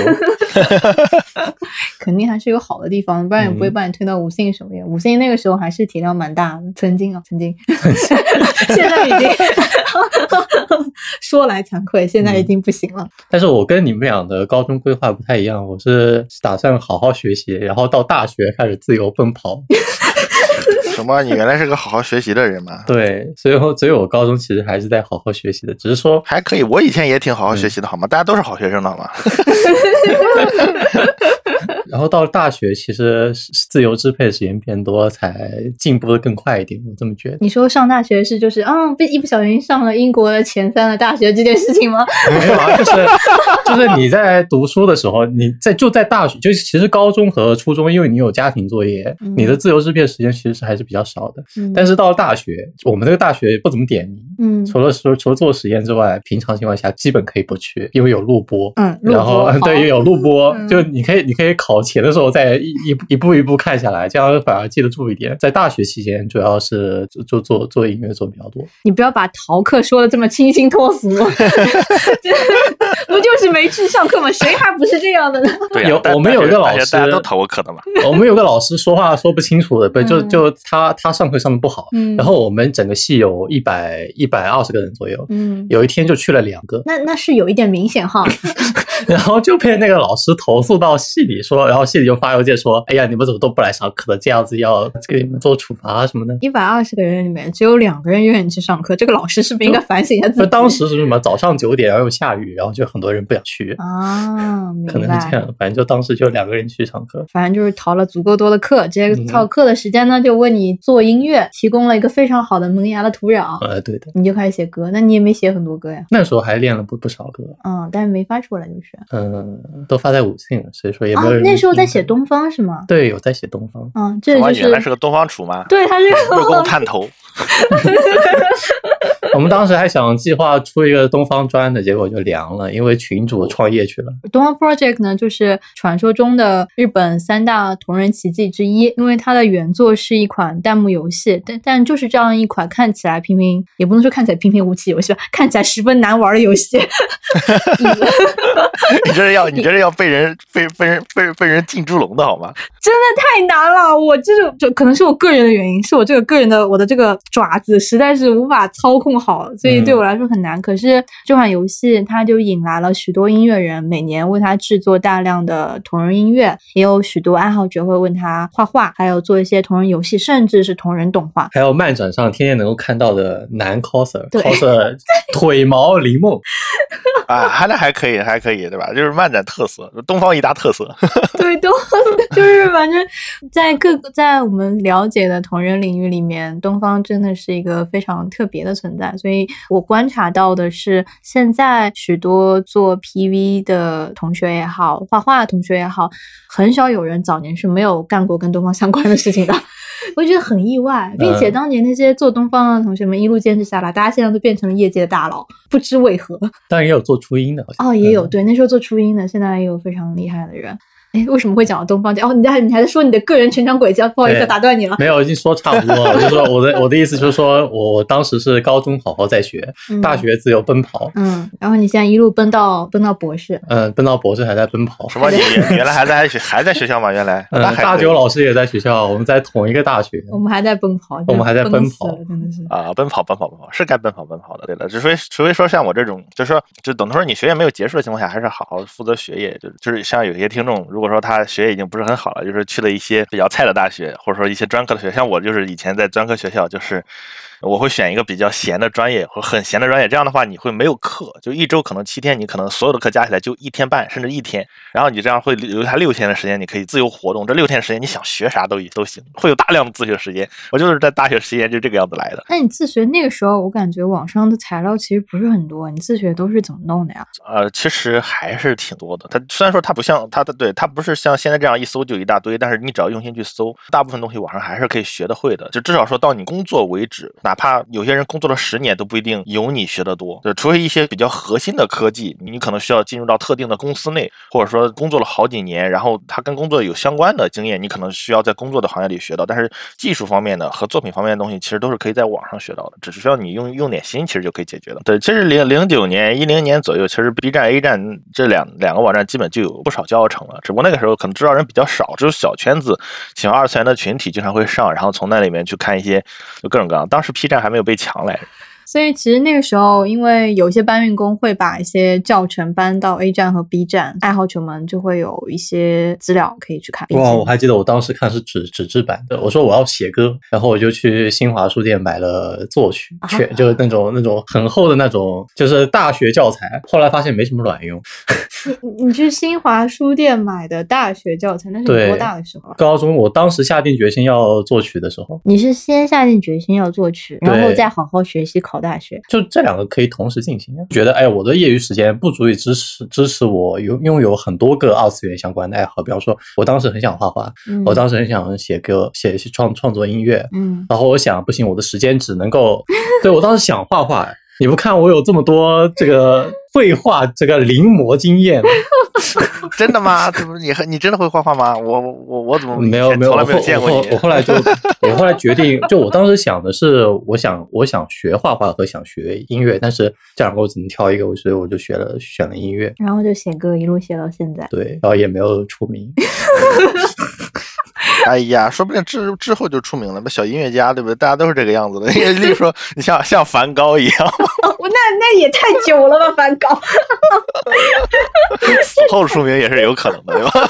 肯定还是有好的地方，不然也不会嗯把你推到五星首页。五星那个时候还是体量蛮大的，曾经啊，曾经，现在已经 说来惭愧，现在已经不行了。但是我跟你们俩的高中规划不太一样，我是打算好好学习，然后到大学开始自由奔跑。什么？你原来是个好好学习的人吗？对，所以我所以我高中其实还是在好好学习的，只是说还可以，我以前也挺好好学习的，好吗？大家都是好学生的，好吗？然后到了大学，其实是自由支配的时间变多，才进步的更快一点。我这么觉得。你说上大学是就是嗯，被一不小心上了英国的前三的大学这件事情吗？没有啊，就是就是你在读书的时候，你在就在大学，就是其实高中和初中，因为你有家庭作业，嗯你的自由支配时间其实是还是比较少的。嗯但是到了大学，我们这个大学不怎么点名，嗯除了说除了做实验之外，平常情况下基本可以不去，因为有录播。嗯，然后 对有录播，嗯就你可以你可以考前的时候再一一一步一步看下来，这样反而记得住一点。在大学期间，主要是做做做做音乐做比较多。你不要把逃课说的这么清新脱俗，不就是没去上课吗？谁还不是这样的呢？对呀、有我们有一个老大学大家师都逃过课的嘛。我们有个老师说话说不清楚的，不就嗯就他他上课上的不好，嗯然后我们整个系有一百一百二十个人左右，嗯，有一天就去了两个，那那是有一点明显哈。然后就被那个老师投诉到系里说，然后系里就发邮件说，哎呀，你们怎么都不来上课的，这样子要给你们做处罚什么的。一百二十个人里面只有两个人愿意去上课，这个老师是不是应该反省一下自己？就当时是什么早上九点，然后又下雨，然后就很多人不想去，啊，可能是这样。反正就当时就两个人去上课。反正就是逃了足够多的课，这嗯套课的时间呢，就为你做音乐提供了一个非常好的萌芽的土壤，呃，对的，你就开始写歌。那你也没写很多歌呀？那时候还练了不不少歌，嗯，但是没发出来就是。嗯，都发在五信，所以说也没啊有人、，那时候在写，东方是吗？对，有在写东方。嗯，这？就你原来是个东方楚吗？对，他是个 故宫 探头。我们当时还想计划出一个东方砖的，结果就凉了，因为群主创业去了。东方 Project 呢，就是传说中的日本三大同人奇迹之一，因为它的原作是一款弹幕游戏，但但就是这样一款看起来平平，也不能说看起来平平无奇游戏吧，看起来十分难玩的游戏。你这是要你这是要被人被被人被被人进猪笼的好吗？真的太难了，我这种就可能是我个人的原因，是我这个个人的我的这个爪子实在是无法操控好，所以对我来说很难。可是这款游戏它就引来了许多音乐人，每年为它制作大量的同人音乐，也有许多爱好者会问他画画，还有做一些同人游戏，甚至是同人动画。还有漫展上天天能够看到的男 coser，coser 腿毛林梦，啊，还那还可以，还可以，对吧？就是漫展特色，东方一大特色。对，东方就是反正，在各个在我们了解的同人领域里面，东方真的是一个非常特别的存在。所以我观察到的是，现在许多做 PV 的同学也好，画画的同学也好，很少有人早年是没有干过跟东方相关的事情的。我觉得很意外，并且当年那些做东方的同学们一路坚持下来，大家现在都变成了业界的大佬，不知为何。当然也有做初音的，好像哦，也有对，那时候做初音的，现在也有非常厉害的人。哎，为什么会讲到东方哦，你在你还在说你的个人成长轨迹？不好意思，打断你了。没有，已经说差不多了。我 就说我的我的意思就是说，我当时是高中好好在学，嗯大学自由奔跑，嗯，然后你现在一路奔到奔到博士，嗯，奔到博士还在奔跑。什么？你你原来还在学还在学校吗？原来 嗯大九老师也在学校，我们在同一个大学。我们还在奔跑，我们还在奔跑真的是。啊，奔跑，奔跑，奔跑，是该奔跑，奔跑的。对了，除非除非说像我这种，就是说，就等同说你学业没有结束的情况下，还是好好负责学业。就是就是像有些听众，如果说他学业已经不是很好了，就是去了一些比较菜的大学，或者说一些专科的学校，像我就是以前在专科学校，就是我会选一个比较闲的专业或很闲的专业，这样的话你会没有课，就一周可能七天，你可能所有的课加起来就一天半甚至一天，然后你这样会留下六天的时间，你可以自由活动。这六天时间你想学啥都都行，会有大量的自学时间。我就是在大学时间就这个样子来的。那你自学那个时候，我感觉网上的材料其实不是很多，你自学都是怎么弄的呀？呃，其实还是挺多的。它虽然说它不像它的，对它不是像现在这样一搜就一大堆，但是你只要用心去搜，大部分东西网上还是可以学得会的。就至少说到你工作为止，哪怕有些人工作了十年都不一定有你学得多。就除非一些比较核心的科技，你可能需要进入到特定的公司内，或者说工作了好几年，然后他跟工作有相关的经验，你可能需要在工作的行业里学到。但是技术方面的和作品方面的东西，其实都是可以在网上学到的，只是需要你用用点心，其实就可以解决的。对，其实零零九年、一零年左右，其实 B 站、A 站这两两个网站基本就有不少教程了，只不过那个时候可能知道人比较少，只有小圈子喜欢二次元的群体经常会上，然后从那里面去看一些就各种各样。当时 P 站还没有被强来着。所以其实那个时候，因为有些搬运工会把一些教程搬到 A 站和 B 站，爱好者们就会有一些资料可以去看。哇，我还记得我当时看是纸纸质版的。我说我要写歌，然后我就去新华书店买了作曲啊全，就是那种那种很厚的那种，就是大学教材。后来发现没什么卵用。你你去新华书店买的大学教材，那是你多大的时候啊？高中我当时下定决心要作曲的时候，你是先下定决心要作曲，然后再好好学习考大学。就这两个可以同时进行。觉得哎，我的业余时间不足以支持支持我拥拥有很多个二次元相关的爱好，比方说，我当时很想画画，嗯，我当时很想写歌，写创创作音乐，嗯，然后我想不行，我的时间只能够，对我当时想画画，你不看我有这么多这个绘画这个临摹经验，真的吗？怎么你和你真的会画画吗？我我我我怎么没有没有，从来没有我后见过你我后我？后来就 我后来决定，就我当时想的是，我想我想学画画和想学音乐，但是这两个我只能挑一个，所以我就学了选了音乐。然后就写歌，一路写到现在。对，然后也没有出名。哎呀，说不定之之后就出名了，那小音乐家对不对？大家都是这个样子的。例如说，你像像梵高一样，我那那也太久了吧，梵高，死后出名也是有可能的，对吧？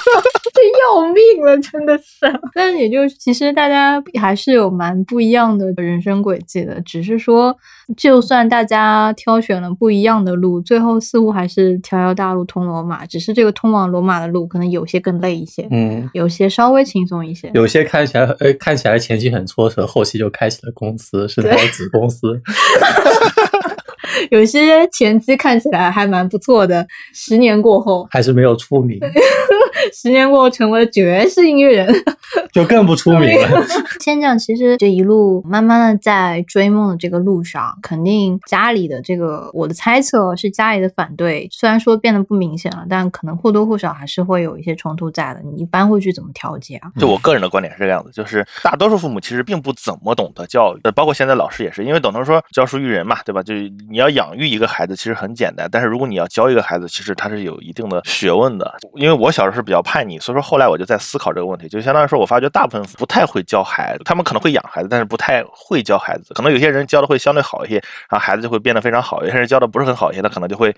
这要命了，真的是。但是也就其实大家还是有蛮不一样的人生轨迹的，只是说，就算大家挑选了不一样的路，最后似乎还是条条大路通罗马，只是这个通往罗马的路可能有些更累一些，嗯，有些稍微轻松一些。有些看起来呃看起来前期很挫折，后期就开启了公司，是他的子公司。有些前期看起来还蛮不错的，十年过后，还是没有出名，十年过后成为了爵士音乐人。就更不出名了。千酱 其实这一路慢慢的在追梦的这个路上，肯定家里的这个，我的猜测是家里的反对，虽然说变得不明显了，但可能或多或少还是会有一些冲突在的。你一般会去怎么调节啊？就我个人的观点是这个样子，就是大多数父母其实并不怎么懂得教育，呃包括现在老师也是，因为等同说教书育人嘛，对吧？就是你要养育一个孩子，其实很简单，但是如果你要教一个孩子，其实他是有一定的学问的。因为我小时候是比较叛逆，所以说后来我就在思考这个问题，就相当于说我发觉大部分不太会教孩子，他们可能会养孩子，但是不太会教孩子。可能有些人教的会相对好一些，然后孩子就会变得非常好；有些人教的不是很好一些，他可能就会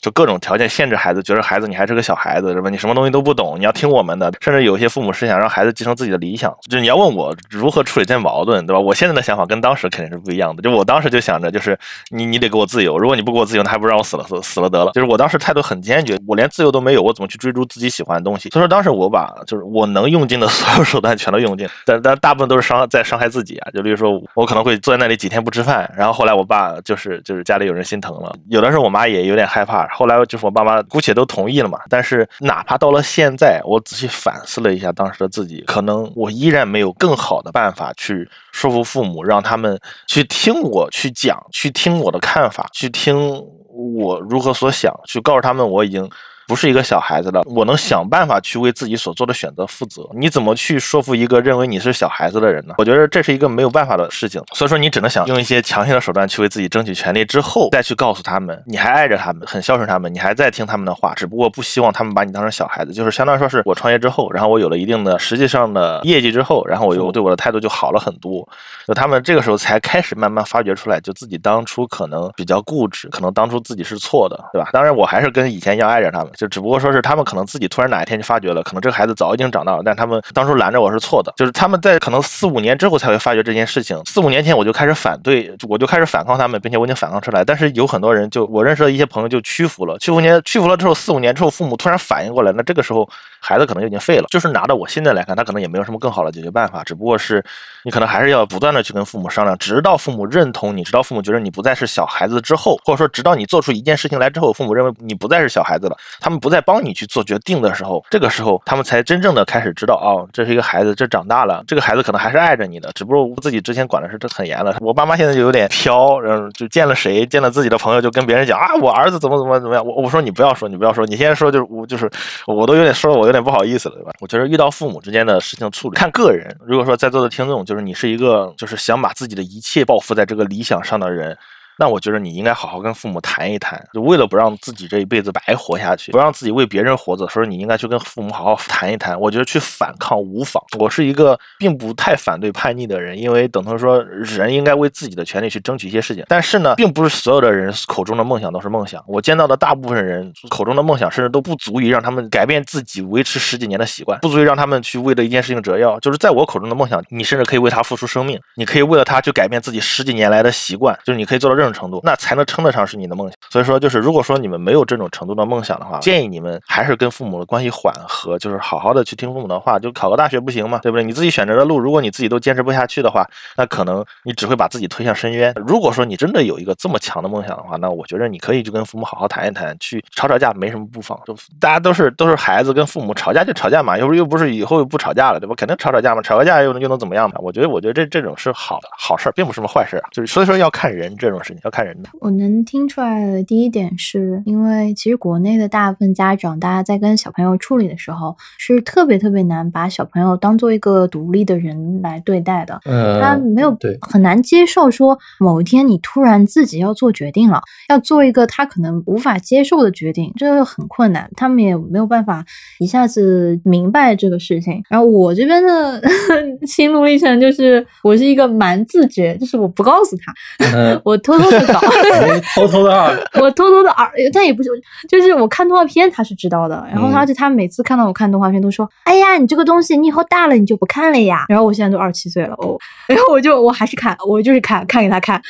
就各种条件限制孩子，觉得孩子你还是个小孩子，是吧？你什么东西都不懂，你要听我们的。甚至有些父母是想让孩子继承自己的理想，就你要问我如何处理这矛盾，对吧？我现在的想法跟当时肯定是不一样的。就我当时就想着，就是你你得给我自由，如果你不给我自由，那还不如让我死了死死了得了。就是我当时态度很坚决，我连自由都没有，我怎么去追逐自己喜欢的东？东西所以说当时我把就是我能用尽的 所有手段全都用尽，但但大部分都是伤在伤害自己啊。就比如说我可能会坐在那里几天不吃饭，然后后来我爸就是就是家里有人心疼了，有的时候我妈也有点害怕，后来就是我爸妈姑且都同意了嘛。但是哪怕到了现在，我仔细反思了一下当时的自己，可能我依然没有更好的办法去说服父母，让他们去听我去讲，去听我的看法，去听我如何所想，去告诉他们我已经。不是一个小孩子了，我能想办法去为自己所做的选择负责。你怎么去说服一个认为你是小孩子的人呢？我觉得这是一个没有办法的事情。所以说，你只能想用一些强行的手段去为自己争取权利，之后再去告诉他们，你还爱着他们，很孝顺他们，你还在听他们的话，只不过不希望他们把你当成小孩子。就是相当于说是我创业之后，然后我有了一定的实际上的业绩之后，然后我又对我的态度就好了很多。就他们这个时候才开始慢慢发掘出来，就自己当初可能比较固执，可能当初自己是错的，对吧？当然，我还是跟以前一样爱着他们，就只不过说是他们。可能自己突然哪一天就发觉了，可能这个孩子早已经长大了，但他们当初拦着我是错的，就是他们在可能四五年之后才会发觉这件事情。四五年前我就开始反对，我就开始反抗他们，并且我已经反抗出来。但是有很多人就我认识的一些朋友就屈服了，屈服年屈服了之后，四五年之后父母突然反应过来，那这个时候孩子可能就已经废了。就是拿到我现在来看，他可能也没有什么更好的解决办法，只不过是你可能还是要不断的去跟父母商量，直到父母认同你，直到父母觉得你不再是小孩子之后，或者说直到你做出一件事情来之后，父母认为你不再是小孩子了，他们不再帮你去做决定的时候。这个时候，他们才真正的开始知道，哦，这是一个孩子，这长大了，这个孩子可能还是爱着你的，只不过自己之前管的是这很严了。我爸妈现在就有点飘，然后就见了谁，见了自己的朋友，就跟别人讲啊，我儿子怎么怎么怎么样。我我说你不要说，你不要说，你现在说就是我就是我都有点说，我有点不好意思了，对吧？我觉得遇到父母之间的事情处理，看个人。如果说在座的听众，就是你是一个就是想把自己的一切报复在这个理想上的人。那我觉得你应该好好跟父母谈一谈，就为了不让自己这一辈子白活下去，不让自己为别人活着，所以你应该去跟父母好好谈一谈。我觉得去反抗无妨。我是一个并不太反对叛逆的人，因为等同说人应该为自己的权利去争取一些事情。但是呢，并不是所有的人口中的梦想都是梦想。我见到的大部分人口中的梦想，甚至都不足以让他们改变自己维持十几年的习惯，不足以让他们去为了一件事情折腰。就是在我口中的梦想，你甚至可以为他付出生命，你可以为了他去改变自己十几年来的习惯，就是你可以做到这程度，那才能。称得上是你的梦想，所以说就是，如果说你们没有这种程度的梦想的话，建议你们还是跟父母的关系缓和，就是好好的去听父母的话，就考个大学不行吗？对不对？你自己选择的路，如果你自己都坚持不下去的话，那可能你只会把自己推向深渊。如果说你真的有一个这么强的梦想的话，那我觉得你可以就跟父母好好谈一谈，去吵吵架没什么不妨。就大家都是都是孩子，跟父母吵架就吵架嘛，又不又不是以后又不吵架了，对吧？肯定吵吵架嘛，吵个架又能又能怎么样嘛？我觉得我觉得这这种是好的好事，并不是什么坏事啊。就是所以说要看人这种事情，要看人的。我能听出来。的，第一点是因为其实国内的大部分家长，大家在跟小朋友处理的时候，是特别特别难把小朋友当做一个独立的人来对待的。嗯，他没有对很难接受说某一天你突然自己要做决定了，要做一个他可能无法接受的决定，这个很困难，他们也没有办法一下子明白这个事情。然后我这边的 心路历程就是，我是一个蛮自觉，就是我不告诉他，我偷偷的搞，偷偷的。我偷偷的耳，但也不是，就是我看动画片他是知道的，然后而且他每次看到我看动画片都说，哎呀，你这个东西你以后大了你就不看了呀。然后我现在都二十七岁了哦，然后我就我还是看，我就是看看给他看。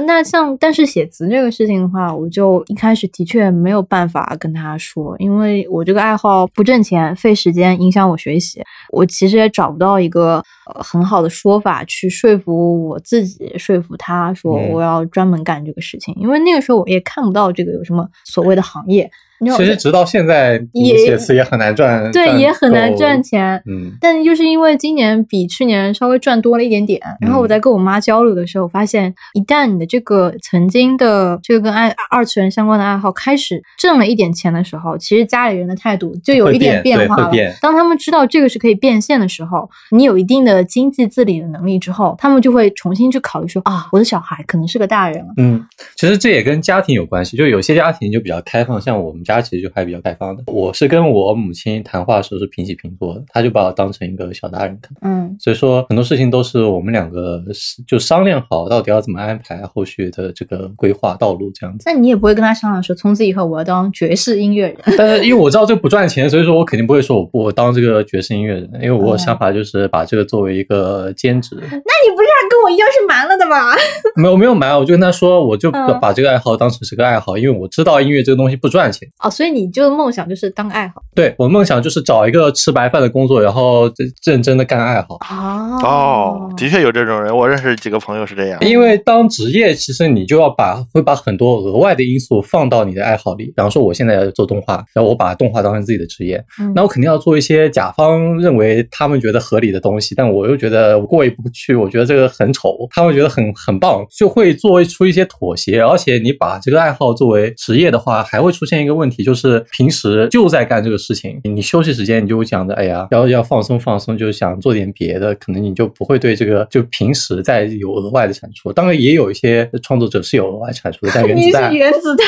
那像但是写词这个事情的话，我就一开始的确没有办法跟他说，因为我这个爱好不挣钱，费时间，影响我学习。我其实也找不到一个呃很好的说法去说服我自己，说服他说我要专门干这个事情，因为那个时候我也看不到这个有什么所谓的行业。其实直到现在，也写词也很难赚，对，也很难赚钱。嗯，但就是因为今年比去年稍微赚多了一点点，然后我在跟我妈交流的时候，发现一旦你的这个曾经的这个跟爱二次元相关的爱好开始挣了一点钱的时候，其实家里人的态度就有一点变化了。当他们知道这个是可以变现的时候，你有一定的经济自理的能力之后，他们就会重新去考虑说啊，我的小孩可能是个大人了。嗯，其实这也跟家庭有关系，就有些家庭就比较开放，像我们家。家其实就还比较开放的。我是跟我母亲谈话的时候是平起平坐的，她就把我当成一个小大人看。嗯所以说很多事情都是我们两个是就商量好到底要怎么安排后续的这个规划道路这样子。那你也不会跟他商量说，从此以后我要当爵士音乐人。但是因为我知道这不赚钱，所以说我肯定不会说我我当这个爵士音乐人，因为我想法就是把这个作为一个兼职。那你不跟我一样是瞒了的吧？没有没有瞒，我就跟他说，我就嗯把这个爱好当成是个爱好，因为我知道音乐这个东西不赚钱。哦，所以你就梦想就是当爱好对我梦想就是找一个吃白饭的工作，然后认真的干爱好。哦哦，的确有这种人，我认识几个朋友是这样。因为当职业，其实你就要把会把很多额外的因素放到你的爱好里。比方说，我现在做动画，然后我把动画当成自己的职业，嗯那我肯定要做一些甲方认为他们觉得合理的东西，但我又觉得我过意不去，我觉得这个很丑，他会觉得很很棒，就会做出一些妥协。而且你把这个爱好作为职业的话，还会出现一个问题，就是平时就在干这个事情，你休息时间你就会想着，哎呀，要要放松放松，就是想做点别的，可能你就不会对这个就平时再有额外的产出。当然也有一些创作者是有额外产出的，但原 你子弹是。原子弹，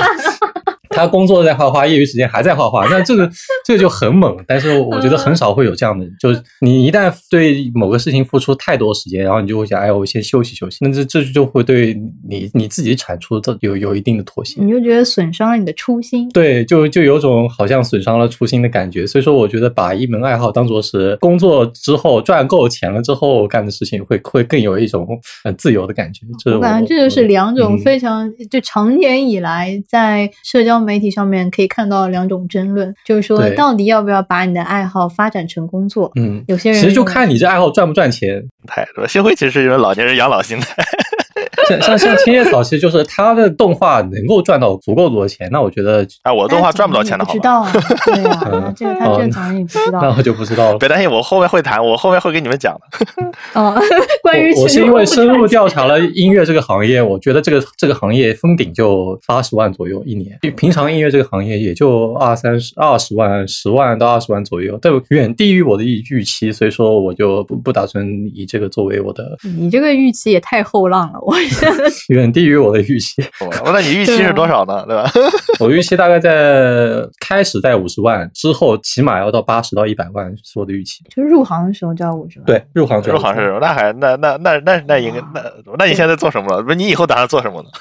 他工作在画画，业余时间还在画画，那这个这个就很猛。但是我觉得很少会有这样的，就是你一旦对某个事情付出太多时间，然后你就会想，哎，我先休息休息，那这这就会对你你自己产出这有有一定的妥协。你就觉得损伤了你的初心。对，就就有种好像损伤了初心的感觉。所以说，我觉得把一门爱好当做是工作之后赚够钱了之后干的事情会，会更有一种很自由的感觉。我感觉这就是两种嗯非常、就常年以来在社交媒体上面可以看到两种争论，就是说到底要不要把你的爱好发展成工作？嗯，有些人其实就看你这爱好赚不赚钱。态是吧？幸亏其实是一种老年人养老心态。像像像青叶草，其实就是他的动画能够赚到足够多的钱，那我觉得哎，我的动画赚不到钱的？不知道啊，这个他这个早上也不知道那我就不知道了。别担心，我后面会谈，我后面会给你们讲的。哦。关于我我是因为深入调查了音乐这个行业，我觉得这个这个行业封顶就八十万左右一年，平常音乐这个行业也就二三十二十万十万到二十万左右，但远低于我的预预期，所以说我就不不打算以这个作为我的你这个预期也太后浪了，我 远低于我的预期。哦那你预期是多少呢？对吧？我预期大概在开始在五十万之后，起码要到八十到一百万是我的预期。就入行的时候就要五十万。对，入行入行是那还那那那那那应该那那你现在做什么了？不是你以后打算做什么呢？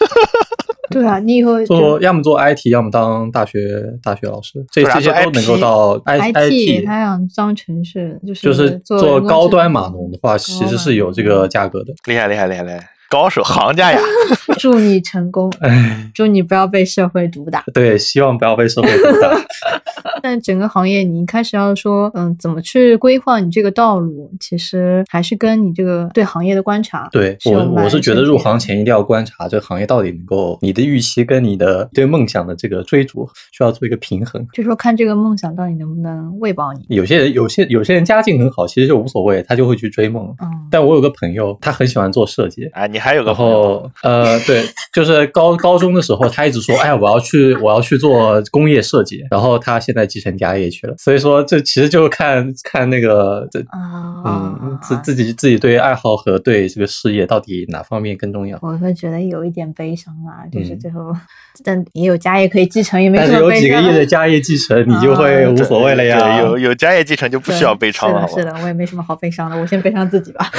对啊，你以后做要么做 IT，要么当大学大学老师，这这些都能够到 I IT 他想当城市，就是就是做高端码农的话，其实是有这个价格的。厉害厉害厉害厉害，高手行家呀！祝你成功，哎，祝你不要被社会毒打。对，希望不要被社会毒打。但整个行业，你一开始要说，嗯，怎么去规划你这个道路，其实还是跟你这个对行业的观察。对我，我是觉得入行前一定要观察这个行业到底能够你的预期跟你的对梦想的这个追逐需要做一个平衡。就说看这个梦想到底能不能喂饱你。有些人有些有些人家境很好，其实就无所谓，他就会去追梦。嗯，但我有个朋友，他很喜欢做设计，啊，你还有个然朋友后呃，对，就是高高中的时候，他一直说，哎呀，我要去我要去做工业设计，然后他现在继承家业去了。所以说，这其实就看 看那个这。啊，嗯，自自己自己对爱好和对这个事业到底哪方面更重要？我会觉得有一点悲伤啊，就是嗯最后，但也有家业可以继承，也没但是有什么悲伤。几个亿的家业继承，你就会啊无所谓了呀。对有有家业继承就不需要悲伤了，是的，是的，我也没什么好悲伤的，我先悲伤自己吧。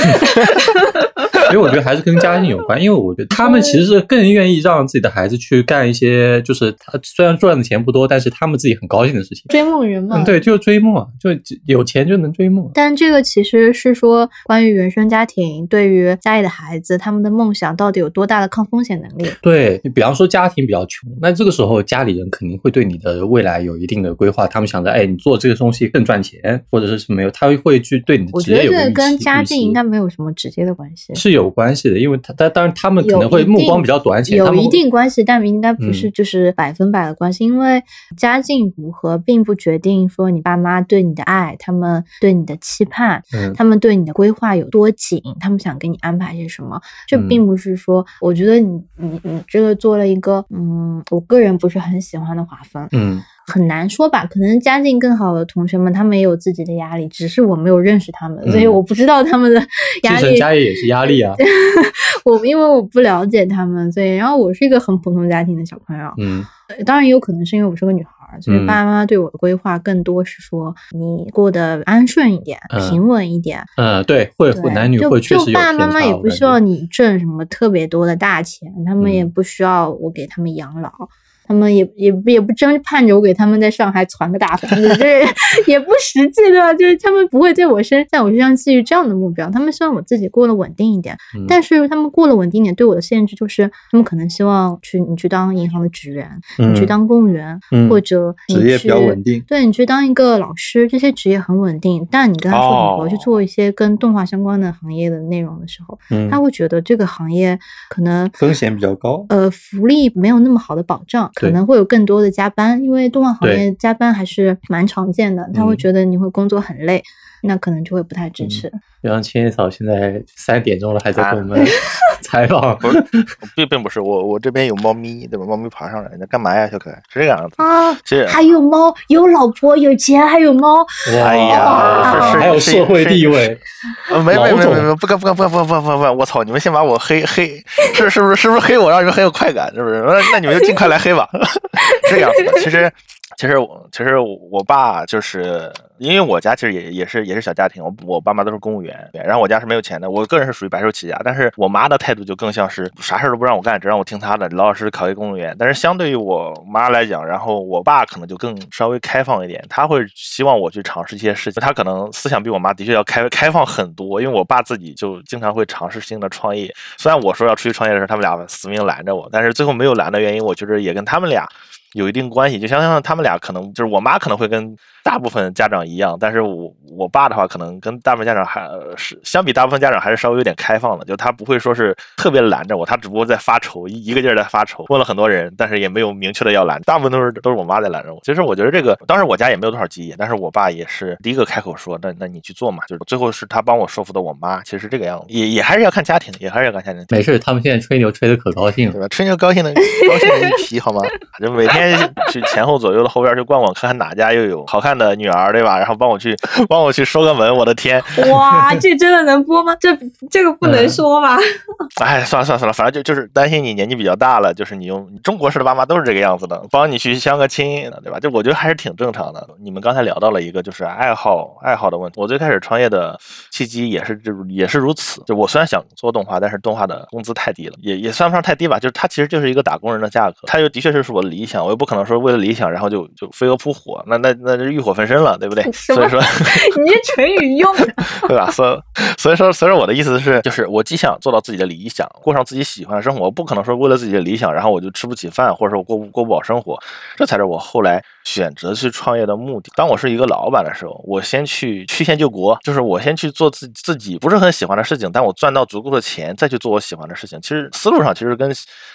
所以我觉得还是跟家境有关，因为我觉得他们其实是更愿意让自己的孩子去干一些，就是他虽然赚的钱不多，但是他们自己很高兴的事情。追梦人嘛，嗯，对，就是追梦啊，就有钱就能追梦。但这个其实是说，关于原生家庭对于家里的孩子，他们的梦想到底有多大的抗风险能力？对，你比方说家庭比较穷，那这个时候家里人肯定会对你的未来有一定的规划，他们想着，哎，你做这个东西更赚钱，或者是什么有，他会去对你的我觉得职业有个预这个跟家境应该没有什么直接的关系。是有关系的，因为他他当然他们可能会目光比较短浅，有一定关系，但应该不是嗯就是百分百的关系，因为家境如何并不决定说你爸妈对你的爱，他们对你的期盼，嗯他们对你的规划有多紧，他们想给你安排些什么。这嗯并不是说，我觉得你你你这个做了一个，嗯，我个人不是很喜欢的划分。嗯很难说吧，可能家境更好的同学们，他们也有自己的压力，只是我没有认识他们，所以嗯我不知道他们的压力。家业也是压力啊。我因为我不了解他们，所以然后我是一个很普通家庭的小朋友，嗯呃当然也有可能是因为我是个女孩儿，所以嗯爸爸妈妈对我的规划更多是说你过得安顺一点、嗯平稳一点。嗯，对，会对，会男女就会确实有就爸爸妈妈也不需要我感觉你挣什么特别多的大钱，他们也嗯不需要我给他们养老。他们也也不也不真盼着我给他们在上海攒个大房子，这 也不实际，对吧？就是他们不会在我身在我身上寄予这样的目标，他们希望我自己过得稳定一点。嗯但是他们过了稳定点，对我的限制就是，他们可能希望去你去当银行的职员，你去嗯当公务员，嗯或者你职业比较去稳定对你去当一个老师，这些职业很稳定。但你跟他说你我要去哦做一些跟动画相关的行业的内容的时候，嗯他会觉得这个行业可能风险比较高。呃福利没有那么好的保障，可能会有更多的加班，因为动画行业加班还是蛮常见的。他会嗯觉得你会工作很累，那可能就会不太支持。就像青叶草现在三点钟了，还在啊给我们 采访。不是，并并不是我，我这边有猫咪，对吧？猫咪爬上来，那干嘛呀，小可爱？是这个样子。啊，其实，还有猫，有老婆，有钱，还有猫。哎呀，是是还有社会地位，呃，没没没没没，不敢不敢不敢不敢不敢不敢不敢！我操，你们先把我黑黑，是是不是是不是黑我，让你们很有快感，是不是？那那你们就尽快来黑吧，这样子的。其实其实我其实我爸就是因为我家其实也也是也是小家庭，我我爸妈都是公务员，然后我家是没有钱的，我个人是属于白手起家，但是我妈的态度就更像是啥事儿都不让我干，只让我听她的，老老实实考一公务员。但是相对于我妈来讲，然后我爸可能就更稍微开放一点，他会希望我去尝试一些事情，他可能思想比我妈的确要开开放很多，因为我爸自己就经常会尝试新的创业。虽然我说要出去创业的时候，他们俩死命拦着我，但是最后没有拦的原因，我觉得也跟他们俩。有一定关系，就相当于他们俩可能就是我妈可能会跟大部分家长一样，但是我我爸的话可能跟大部分家长还呃是相比大部分家长还是稍微有点开放的，就他不会说是特别拦着我，他只不过在发愁，一一个劲儿在发愁，问了很多人，但是也没有明确的要拦，大部分都是都是我妈在拦着我。其实我觉得这个当时我家也没有多少基业，但是我爸也是第一个开口说，那那你去做嘛，就是最后是他帮我说服的我妈，其实是这个样子，也也还是要看家庭，也还是要看家庭。没事，他们现在吹牛吹的可高兴了。对吧？吹牛高兴的高兴的一批，好吗？就每天去前后左右的后边去逛逛，看看哪家又有好看的女儿，对吧？然后帮我去帮我去收个门，我的天！哇，这真的能播吗？这这个不能说吧？哎，算了算了算了，反正就就是担心你年纪比较大了，就是你用中国式的爸妈都是这个样子的，帮你去相个亲，对吧？就我觉得还是挺正常的。你们刚才聊到了一个就是爱好爱好的问题，我最开始创业的契机也是这也是如此。就我虽然想做动画，但是动画的工资太低了，也也算不上太低吧，就是它其实就是一个打工人的价格，它又的确是我的理想，我又不可能说为了理想然后就就飞蛾扑火，那那那就欲火焚身了，对不对？所以说。你这成语用的，对吧？所以所以说，所以说我的意思是，就是我既想做到自己的理想，过上自己喜欢的生活，我不可能说为了自己的理想，然后我就吃不起饭，或者说我过不过不好生活，这才是我后来选择去创业的目的。当我是一个老板的时候，我先去曲线救国，就是我先去做自己自己不是很喜欢的事情，但我赚到足够的钱，再去做我喜欢的事情。其实思路上其实跟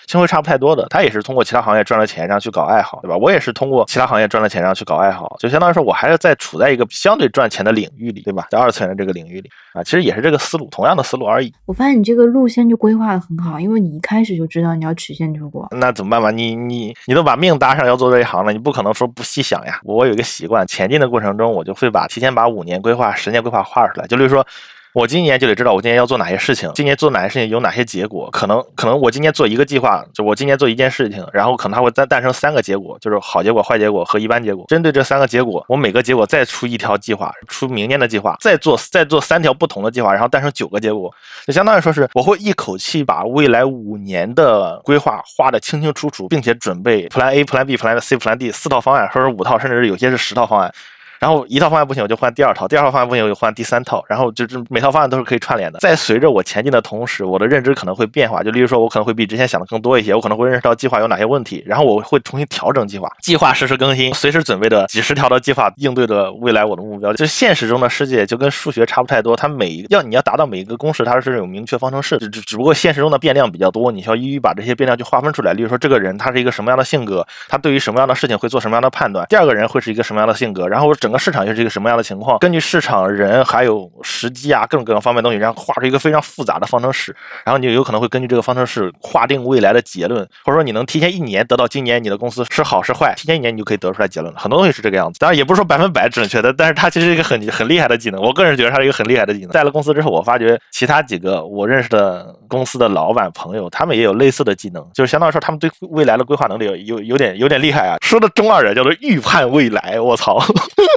星辉差不太多的，他也是通过其他行业赚了钱，然后去搞爱好，对吧？我也是通过其他行业赚了钱，然后去搞爱好，就相当于说我还是在处在一个相对赚钱的领域里，对吧？在二次元的这个领域里啊，其实也是这个思路，同样的思路而已。我发现你这个路线就规划的很好，因为你一开始就知道你要曲线救国。那怎么办吧？你你你都把命搭上要做这一行了，你不可能说不细想呀。我有一个习惯，前进的过程中，我就会把提前把五年规划、十年规划画出来。就例如说，我今年就得知道我今年要做哪些事情，今年做哪些事情有哪些结果。可能可能我今年做一个计划，就我今年做一件事情，然后可能它会诞诞生三个结果，就是好结果、坏结果和一般结果。针对这三个结果，我每个结果再出一条计划，出明年的计划，再做再做三条不同的计划，然后诞生九个结果。就相当于说是我会一口气把未来五年的规划画得清清楚楚，并且准备 Plan A、Plan B、Plan C、Plan D 四套方案，说是五套，甚至有些是十套方案。然后一套方案不行，我就换第二套；第二套方案不行，我就换第三套。然后就是每套方案都是可以串联的。在随着我前进的同时，我的认知可能会变化。就例如说，我可能会比之前想的更多一些，我可能会认识到计划有哪些问题，然后我会重新调整计划，计划实时更新，随时准备的几十条的计划应对着未来我的目标。就现实中的世界就跟数学差不太多，它每一要你要达到每一个公式，它是有明确方程式，只只只不过现实中的变量比较多，你需要一一把这些变量去划分出来。例如说，这个人他是一个什么样的性格，他对于什么样的事情会做什么样的判断，第二个人会是一个什么样的性格，然后我整整个市场又是一个什么样的情况，根据市场人还有时机啊各种各样方面东西，然后画出一个非常复杂的方程式，然后你有可能会根据这个方程式划定未来的结论，或者说你能提前一年得到今年你的公司是好是坏，提前一年你就可以得出来结论了。很多东西是这个样子，当然也不是说百分百准确的，但是它其实是一个很很厉害的技能。我个人觉得它是一个很厉害的技能。在了公司之后，我发觉其他几个我认识的公司的老板朋友，他们也有类似的技能，就是相当于说他们对未来的规划能力有有有点有点厉害啊。说的中二人叫做预判未来，我操！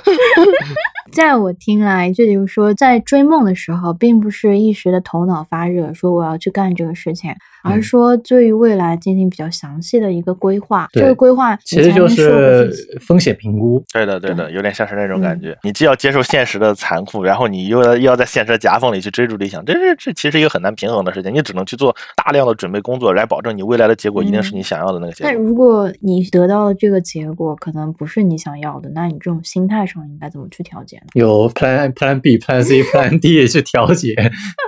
在我听来，这就是说，在追梦的时候，并不是一时的头脑发热，说我要去干这个事情，而是说对于未来进行比较详细的一个规划。这个规划其实就是风险评估。对的，对的，有点像是那种感嗯觉。你既要接受现实的残酷，然后你又要又要在现实的夹缝里去追逐理想，这是这其实一个很难平衡的事情。你只能去做大量的准备工作，来保证你未来的结果一定是你想要的那个结但果。如果你得到的这个结果可能不是你想要的，那你这种心态上应该怎么去调节呢？有 Plan Plan B、Plan C、Plan D 去调节。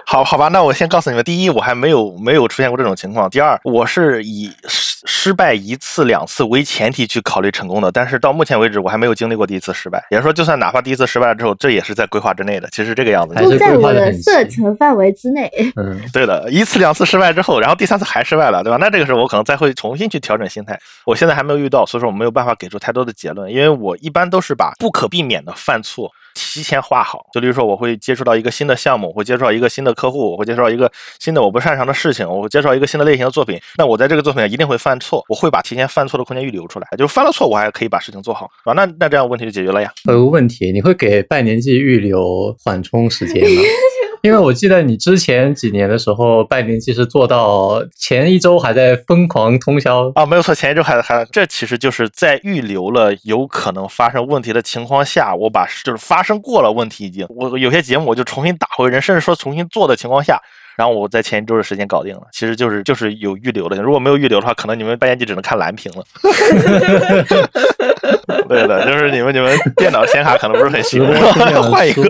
好好吧，那我先告诉你们，第一，我还没有没有出现过这种情况；第二，我是以失失败一次两次为前提去考虑成功的，但是到目前为止，我还没有经历过第一次失败。也就是说，就算哪怕第一次失败了之后，这也是在规划之内的。其实这个样子还是都在我的射程范围之内。嗯，对的，一次两次失败之后，然后第三次还失败了，对吧？那这个时候我可能再会重新去调整心态。我现在还没有遇到，所以说我没有办法给出太多的结论，因为我一般都是把不可避免的犯错提前画好。就例如说，我会接触到一个新的项目，我会接触到一个新的客户，我会接触到一个新的我不擅长的事情，我会接触到一个新的类型的作品。那我在这个作品上一定会犯错，我会把提前犯错的空间预留出来，就是犯了错我还可以把事情做好，是吧？那那这样问题就解决了呀。我有个问题，你会给半年季预留缓冲时间吗？因为我记得你之前几年的时候，拜年其实做到前一周还在疯狂通宵。啊，没有错，前一周还还，这其实就是在预留了有可能发生问题的情况下，我把就是发生过了问题已经，我有些节目我就重新打回人，甚至说重新做的情况下，然后我在前一周的时间搞定了，其实就是就是有预留的，如果没有预留的话，可能你们半年就只能看蓝屏了。对的，就是你们你们电脑显卡可能不是很行，换一个。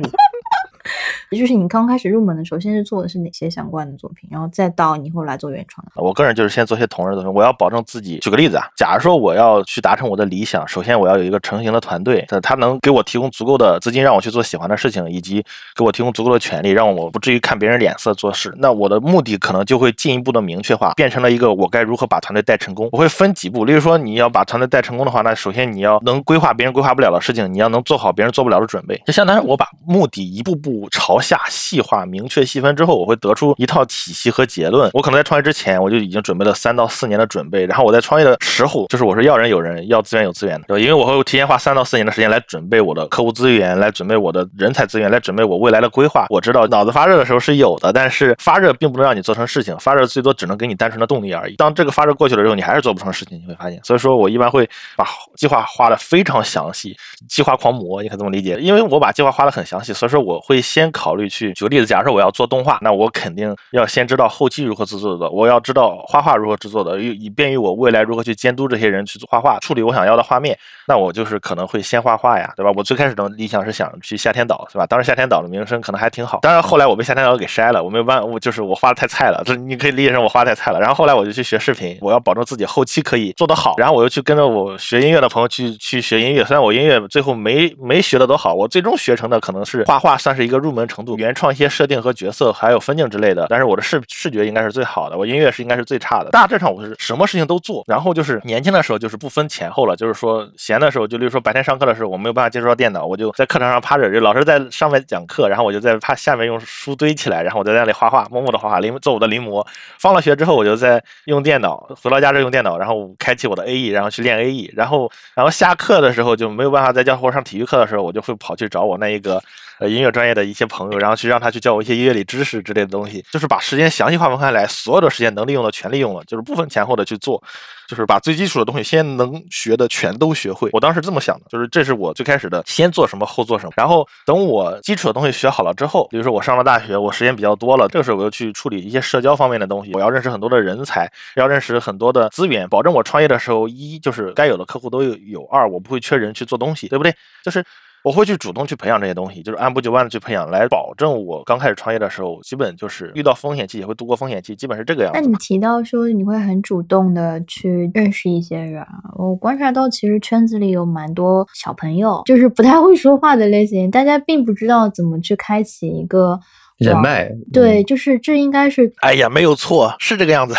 也就是你刚开始入门的时候，先是做的是哪些相关的作品，然后再到你后来做原创。我个人就是先做些同人的东西，我要保证自己。举个例子啊，假如说我要去达成我的理想，首先我要有一个成型的团队，它它能给我提供足够的资金，让我去做喜欢的事情，以及给我提供足够的权利，让我不至于看别人脸色做事。那我的目的可能就会进一步的明确化，变成了一个我该如何把团队带成功。我会分几步，例如说你要把团队带成功的话，那首先你要能规划别人规划不了的事情，你要能做好别人做不了的准备。就相当于我把目的一步步朝下细化、明确细分之后，我会得出一套体系和结论。我可能在创业之前，我就已经准备了三到四年的准备，然后我在创业的时候，就是我是要人有人，要资源有资源的，对吧？因为我会提前花三到四年的时间来准备我的客户资源，来准备我的人才资源，来准备我未来的规划。我知道脑子发热的时候是有的，但是发热并不能让你做成事情，发热最多只能给你单纯的动力而已。当这个发热过去了之后，你还是做不成事情，你会发现。所以说我一般会把计划画的非常详细，计划狂魔，你可以这么理解。因为我把计划画的很详细，所以说我会先考虑去举个例子，假设我要做动画，那我肯定要先知道后期如何制作的，我要知道画画如何制作的，以以便于我未来如何去监督这些人去做画画，处理我想要的画面。那我就是可能会先画画呀，对吧？我最开始的理想是想去夏天岛，是吧？当时夏天岛的名声可能还挺好，当然后来我被夏天岛给筛了，我没有办，我就是我画的太菜了，这你可以理解成我画得太菜了。然后后来我就去学视频，我要保证自己后期可以做得好，然后我又去跟着我学音乐的朋友去去学音乐，虽然我音乐最后没没学的多好，我最终学成的可能是画画算是一个入门程度，原创一些设定和角色还有分镜之类的，但是我的视视觉应该是最好的，我音乐是应该是最差的。大致上我是什么事情都做，然后就是年轻的时候就是不分前后了，就是说闲的时候，就例如说白天上课的时候，我没有办法接触到电脑，我就在课堂上趴着，就老师在上面讲课，然后我就在趴下面用书堆起来，然后我在那里画画，默默的画画，临做我的临摹。放了学之后，我就在用电脑，回到家就用电脑，然后开启我的 AE，然后去练 AE，然后然后下课的时候就没有办法在教或者上体育课的时候，我就会跑去找我那一个呃音乐专业的一些朋友，然后去让他去教我一些音乐理知识之类的东西，就是把时间详细划分开来，所有的时间能利用的全利用了，就是不分前后的去做。就是把最基础的东西先能学的全都学会。我当时这么想的，就是这是我最开始的，先做什么后做什么。然后等我基础的东西学好了之后，比如说我上了大学，我时间比较多了，这个时候我又去处理一些社交方面的东西，我要认识很多的人才，要认识很多的资源，保证我创业的时候，一就是该有的客户都有有，二我不会缺人去做东西，对不对？就是。我会去主动去培养这些东西，就是按部就班的去培养，来保证我刚开始创业的时候，基本就是遇到风险期也会度过风险期，基本是这个样子。那你提到说你会很主动的去认识一些人，我观察到其实圈子里有蛮多小朋友，就是不太会说话的类型，大家并不知道怎么去开启一个人脉，对，就是这应该是哎呀，没有错，是这个样子。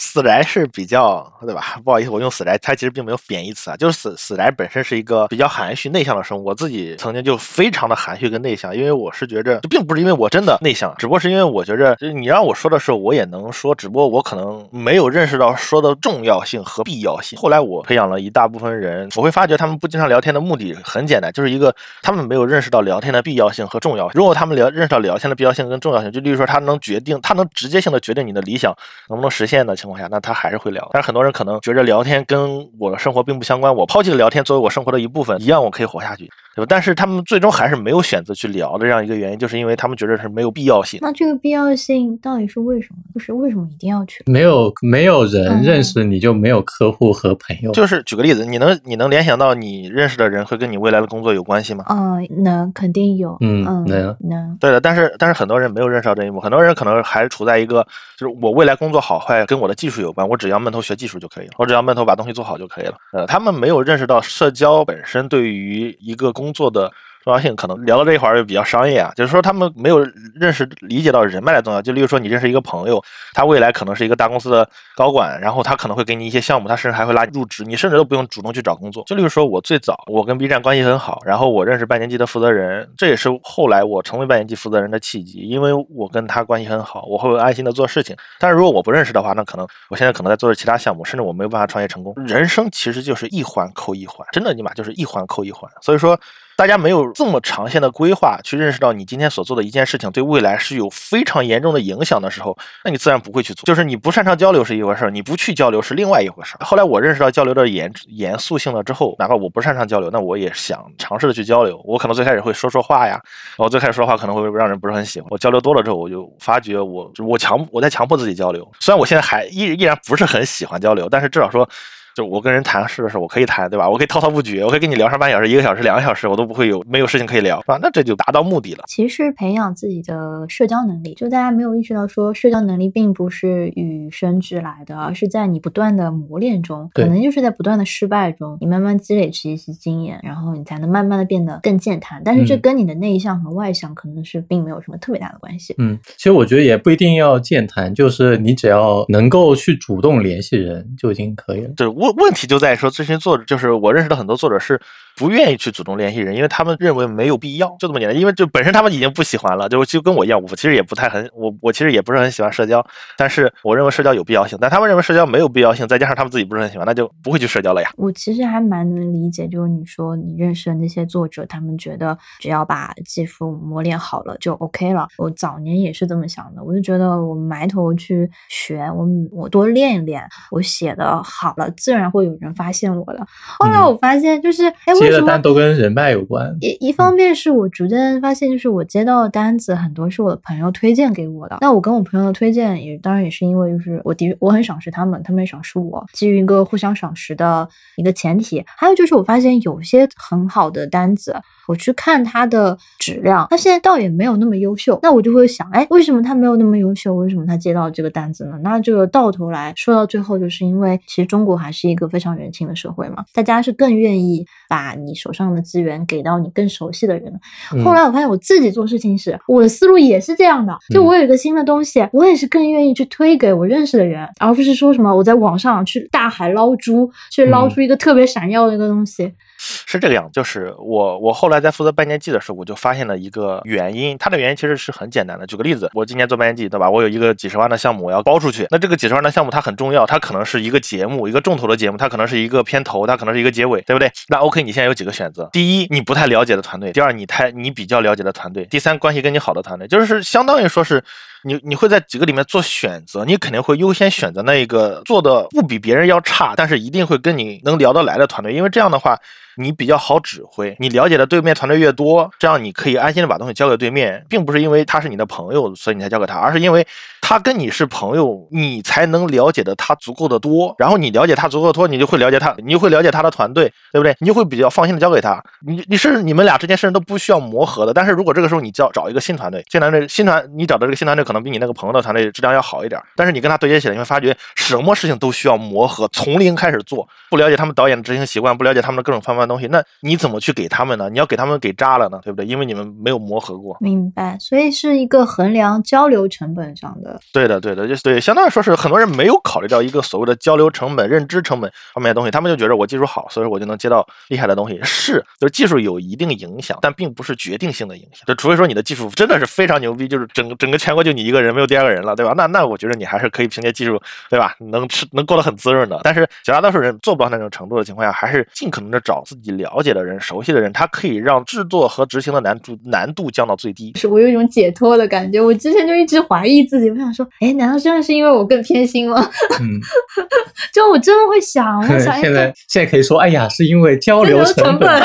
死宅是比较对吧？不好意思，我用死宅，它其实并没有贬义词啊，就是死死宅本身是一个比较含蓄内向的生物。我自己曾经就非常的含蓄跟内向，因为我是觉着，并不是因为我真的内向，只不过是因为我觉着，就你让我说的时候，我也能说，只不过我可能没有认识到说的重要性和必要性。后来我培养了一大部分人，我会发觉他们不经常聊天的目的很简单，就是一个他们没有认识到聊天的必要性和重要性。如果他们聊认识到聊天的必要性跟重要性，就例如说他能决定，他能直接性的决定你的理想能不能实现的情况况下，那他还是会聊。但是很多人可能觉着聊天跟我的生活并不相关，我抛弃了聊天作为我生活的一部分，一样我可以活下去，对吧？但是他们最终还是没有选择去聊的这样一个原因，就是因为他们觉得是没有必要性。那这个必要性到底是为什么？就是为什么一定要去？没有没有人嗯认识你就没有客户和朋友，就是举个例子，你能你能联想到你认识的人会跟你未来的工作有关系吗？嗯，能肯定有，嗯嗯，能能，对的，但是但是很多人没有认识到这一幕，很多人可能还处在一个就是我未来工作好坏跟我的技术有关，我只要闷头学技术就可以了，我只要闷头把东西做好就可以了。呃，他们没有认识到社交本身对于一个工作的。重要性可能聊到这一块儿就比较商业啊，就是说他们没有认识理解到人脉的重要。就例如说你认识一个朋友，他未来可能是一个大公司的高管，然后他可能会给你一些项目，他甚至还会拉你入职，你甚至都不用主动去找工作。就例如说我最早我跟 B 站关系很好，然后我认识半年级的负责人，这也是后来我成为半年级负责人的契机，因为我跟他关系很好，我会安心的做事情。但是如果我不认识的话，那可能我现在可能在做着其他项目，甚至我没有办法创业成功。人生其实就是一环扣一环，真的尼玛就是一环扣一环。所以说。大家没有这么长线的规划，去认识到你今天所做的一件事情对未来是有非常严重的影响的时候，那你自然不会去做。就是你不擅长交流是一回事儿，你不去交流是另外一回事儿。后来我认识到交流的严严肃性了之后，哪怕我不擅长交流，那我也想尝试的去交流。我可能最开始会说说话呀，我最开始说话可能会让人不是很喜欢。我交流多了之后，我就发觉我我强我在强迫自己交流。虽然我现在还依依然不是很喜欢交流，但是至少说。就我跟人谈事的时候，我可以谈，对吧？我可以滔滔不绝，我可以跟你聊上半小时、一个小时、两个小时，我都不会有没有事情可以聊，是吧？那这就达到目的了。其实培养自己的社交能力，就大家没有意识到说，社交能力并不是与生俱来的，而是在你不断的磨练中，对可能就是在不断的失败中，你慢慢积累起一些经验，然后你才能慢慢的变得更健谈。但是这嗯跟你的内向和外向可能是并没有什么特别大的关系。嗯，其实我觉得也不一定要健谈，就是你只要能够去主动联系人就已经可以了。就是问问题就在于说，这些作者就是我认识的很多作者是不愿意去主动联系人，因为他们认为没有必要，就这么简单。因为就本身他们已经不喜欢了，就就跟我一样，我其实也不太很我我其实也不是很喜欢社交，但是我认为社交有必要性，但他们认为社交没有必要性，再加上他们自己不是很喜欢，那就不会去社交了呀。我其实还蛮能理解，就是你说你认识的那些作者，他们觉得只要把技术磨练好了就 OK 了。我早年也是这么想的，我就觉得我埋头去学，我我多练一练，我写的好了，然会有人发现我的。后来嗯我发现，就是哎，为接的什么单都跟人脉有关。一一方面是我逐渐发现，就是我接到的单子很多是我的朋友推荐给我的。那我跟我朋友的推荐也当然也是因为就是我的我很赏识他们，他们也赏识我，基于一个互相赏识的一个前提。还有就是我发现有些很好的单子，我去看它的质量，它现在倒也没有那么优秀。那我就会想，哎，为什么它没有那么优秀？为什么他接到这个单子呢？那这个到头来说到最后，就是因为其实中国还是一个非常人情的社会嘛，大家是更愿意把你手上的资源给到你更熟悉的人。嗯后来我发现我自己做事情时，我的思路也是这样的，就我有一个新的东西，我也是更愿意去推给我认识的人，而不是说什么我在网上去大海捞珠，去捞嗯出一个特别闪耀的一个东西。是这个样子，就是我我后来在负责半年季的时候，我就发现了一个原因，它的原因其实是很简单的。举个例子，我今年做半年季，对吧？我有一个几十万的项目我要包出去，那这个几十万的项目它很重要，它可能是一个节目，一个重头的节目，它可能是一个片头，它可能是一个结尾，对不对？那 OK，你现在有几个选择？第一，你不太了解的团队；第二，你太你比较了解的团队；第三，关系跟你好的团队，就是相当于说是。你你会在几个里面做选择，你肯定会优先选择那一个做的不比别人要差，但是一定会跟你能聊得来的团队，因为这样的话你比较好指挥，你了解的对面团队越多，这样你可以安心的把东西交给对面，并不是因为他是你的朋友所以你才交给他，而是因为他跟你是朋友，你才能了解的他足够的多，然后你了解他足够的多，你就会了解他，你就会了解他的团队，对不对？你就会比较放心的交给他。你你是你们俩之间甚至都不需要磨合的。但是如果这个时候你交找一个新团队，新团队新团你找的这个新团队可能比你那个朋友的团队质量要好一点，但是你跟他对接起来，你会发觉什么事情都需要磨合，从零开始做，不了解他们导演的执行习惯，不了解他们的各种方面的东西，那你怎么去给他们呢？你要给他们给渣了呢，对不对？因为你们没有磨合过。明白，所以是一个衡量交流成本上的。对的，对的，就对，相当于说是很多人没有考虑到一个所谓的交流成本、认知成本方面的东西，他们就觉得我技术好，所以说我就能接到厉害的东西。是，就是技术有一定影响，但并不是决定性的影响。就除非说你的技术真的是非常牛逼，就是整个整个全国就你一个人，没有第二个人了，对吧？那那我觉得你还是可以凭借技术，对吧？能吃能过得很滋润的。但是绝大多数人做不到那种程度的情况下，还是尽可能的找自己了解的人、熟悉的人，他可以让制作和执行的难度难度降到最低。是我有一种解脱的感觉。我之前就一直怀疑自己，我想说，哎，难道真的是因为我更偏心吗？嗯，就我真的会想，我想，哎现在现在可以说，哎呀，是因为交流交流成本。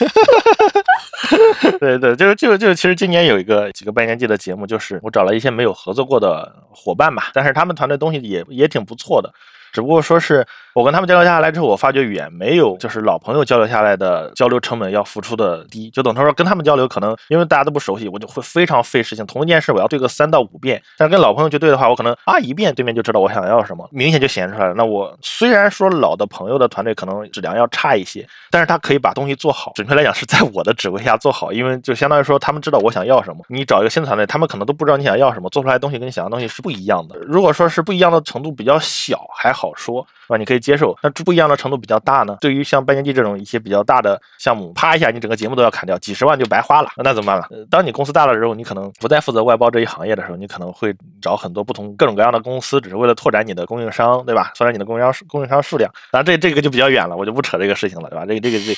对对，就是就就其实今年有一个几个拜年季的节目，就是我找了一些没有合作过的伙伴吧，但是他们团队东西也也挺不错的，只不过说是我跟他们交流下来之后，我发觉远没有就是老朋友交流下来的交流成本要付出的低，就等于说跟他们交流，可能因为大家都不熟悉，我就会非常费事情。同一件事我要对个三到五遍，但是跟老朋友去对的话，我可能啊一遍对面就知道我想要什么，明显就显出来了。那我虽然说老的朋友的团队可能质量要差一些，但是他可以把东西做好，准确来讲是在我的指挥下做好，因为就相当于说他们知道我想要什么。你找一个新的团队，他们可能都不知道你想要什么，做出来的东西跟你想要的东西是不一样的。如果说是不一样的程度比较小，还好好说，是吧？你可以接受。那这不一样的程度比较大呢？对于像半年季这种一些比较大的项目，啪一下你整个节目都要砍掉，几十万就白花了，那怎么办了？当你公司大了之后，你可能不再负责外包这一行业的时候，你可能会找很多不同各种各样的公司，只是为了拓展你的供应商，对吧？拓展你的供应商供应商数量。当然这这个就比较远了，我就不扯这个事情了，对吧？这个这个这个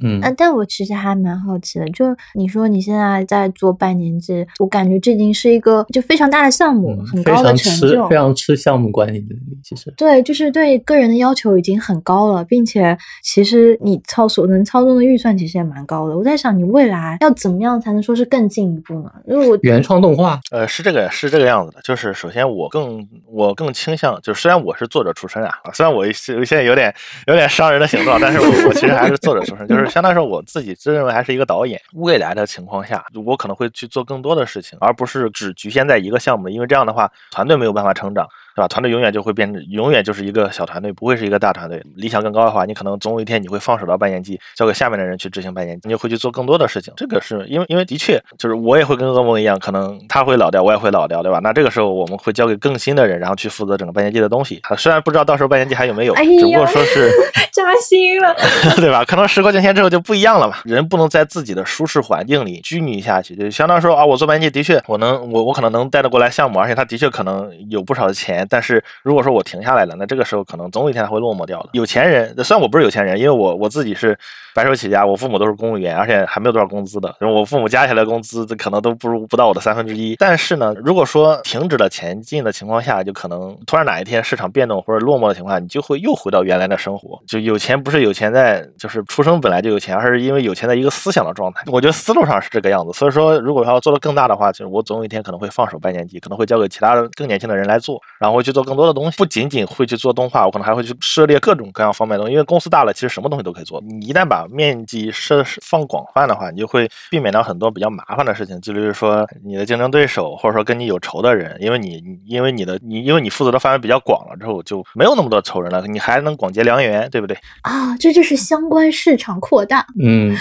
嗯啊，但我其实还蛮好奇的，就你说你现在在做半年制，我感觉这已经是一个就非常大的项目，嗯很高的非常成就吃非。常吃项目管理能力，其实。对，就是对个人的要求已经很高了，并且其实你操所能操纵的预算其实也蛮高的。我在想，你未来要怎么样才能说是更进一步呢？因为我原创动画，呃，是这个是这个样子的，就是首先我更我更倾向，就是虽然我是作者出身啊，虽然我现现在有点有点商人的形状，但是我我其实还是作者出身，就是相当于说我自己自认为还是一个导演。未来的情况下，我可能会去做更多的事情，而不是只局限在一个项目，因为这样的话团队没有办法成长。对吧？团队永远就会变成，永远就是一个小团队，不会是一个大团队。理想更高的话，你可能总有一天你会放手到半年季，交给下面的人去执行半年季，你就会去做更多的事情。这个是因为，因为的确就是我也会跟噩梦一样，可能他会老掉，我也会老掉，对吧？那这个时候我们会交给更新的人，然后去负责整个半年季的东西。他虽然不知道到时候半年季还有没有，哎只不过呀说是。扎心了。对吧？可能时过境迁之后就不一样了嘛。人不能在自己的舒适环境里拘泥下去，就相当于说啊，我做半年季的确，我能我我可能能带得过来项目，而且他的确可能有不少的钱。但是如果说我停下来了，那这个时候可能总有一天会落寞掉的。有钱人，虽然我不是有钱人，因为我我自己是白手起家，我父母都是公务员，而且还没有多少工资的。我父母加起来工资可能都不如不到我的三分之一。但是呢，如果说停止了前进的情况下，就可能突然哪一天市场变动或者落寞的情况下，你就会又回到原来的生活。就有钱不是有钱在，就是出生本来就有钱，而是因为有钱的一个思想的状态。我觉得思路上是这个样子。所以说，如果要做的更大的话，就是我总有一天可能会放手半年级，可能会交给其他更年轻的人来做，然后去做更多的东西。不仅仅会去做动画，我可能还会去涉猎各种各样方面的东西。因为公司大了，其实什么东西都可以做。你一旦把面积设放广泛的话，你就会避免掉很多比较麻烦的事情，就例如说你的竞争对手，或者说跟你有仇的人，因为你你因为你的你因为你负责的范围比较广了之后，就没有那么多仇人了，你还能广结良缘，对不对？啊，这就是相关市场扩大。嗯，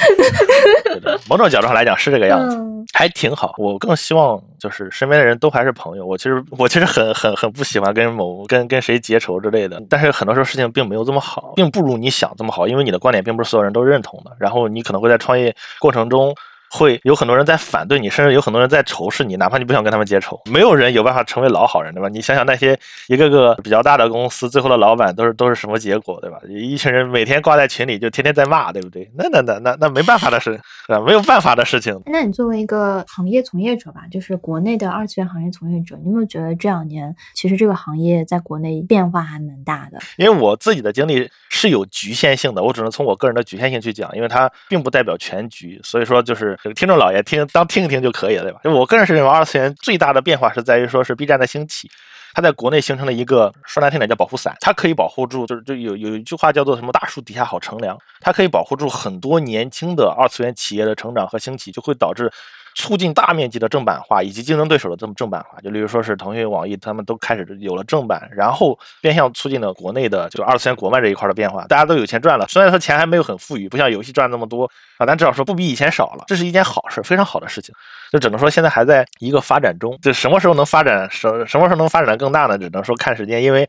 某种角度上来讲是这个样子。嗯还挺好，我更希望就是身边的人都还是朋友。我其实我其实很很很不喜欢跟某跟跟谁结仇之类的，但是很多时候事情并没有这么好，并不如你想这么好，因为你的观点并不是所有人都认认同的。然后你可能会在创业过程中。会有很多人在反对你，甚至有很多人在仇视你，哪怕你不想跟他们结仇，没有人有办法成为老好人，对吧？你想想那些一个个比较大的公司，最后的老板都是都是什么结果，对吧？一群人每天挂在群里就天天在骂，对不对？那那那那那没办法的事，啊？没有办法的事情。那你作为一个行业从业者吧，就是国内的二次元行业从业者，你有没有觉得这两年其实这个行业在国内变化还蛮大的？因为我自己的经历是有局限性的，我只能从我个人的局限性去讲，因为它并不代表全局。所以说，就是听众老爷听当听一听就可以了，对吧？我个人是认为二次元最大的变化是在于说是 B 站的兴起。它在国内形成了一个说难听点叫保护伞，它可以保护住，就是就有有一句话叫做什么大树底下好乘凉，它可以保护住很多年轻的二次元企业的成长和兴起，就会导致。促进大面积的正版化以及竞争对手的这么正版化，就例如说是腾讯、网易，他们都开始有了正版，然后变相促进了国内的就二次元国漫这一块的变化。大家都有钱赚了，虽然说钱还没有很富裕，不像游戏赚那么多啊，但至少说不比以前少了，这是一件好事，非常好的事情。就只能说现在还在一个发展中，就什么时候能发展什什么时候能发展的更大呢？只能说看时间，因为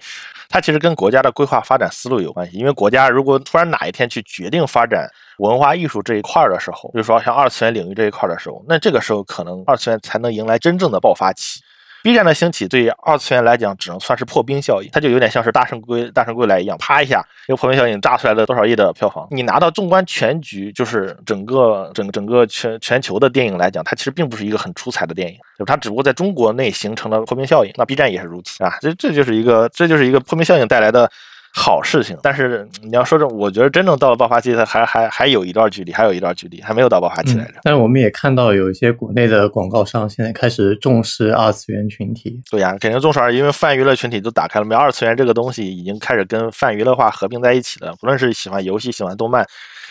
它其实跟国家的规划发展思路有关系。因为国家如果突然哪一天去决定发展，文化艺术这一块的时候，比如说像二次元领域这一块的时候，那这个时候可能二次元才能迎来真正的爆发期。B 站的兴起对于二次元来讲，只能算是破冰效应，它就有点像是大圣归大圣归来一样，啪一下，一个破冰效应炸出来了多少亿的票房。你拿到纵观全局，就是整个整整个全全球的电影来讲，它其实并不是一个很出彩的电影，就是它只不过在中国内形成了破冰效应。那 B 站也是如此啊，这这就是一个这就是一个破冰效应带来的。好事情，但是你要说这，我觉得真正到了爆发期，它还还还有一段距离，还有一段距离，还没有到爆发期来着。但是我们也看到有一些国内的广告商现在开始重视二次元群体。对呀，肯定重视二，因为泛娱乐群体都打开了，没二次元这个东西已经开始跟泛娱乐化合并在一起了。不论是喜欢游戏、喜欢动漫。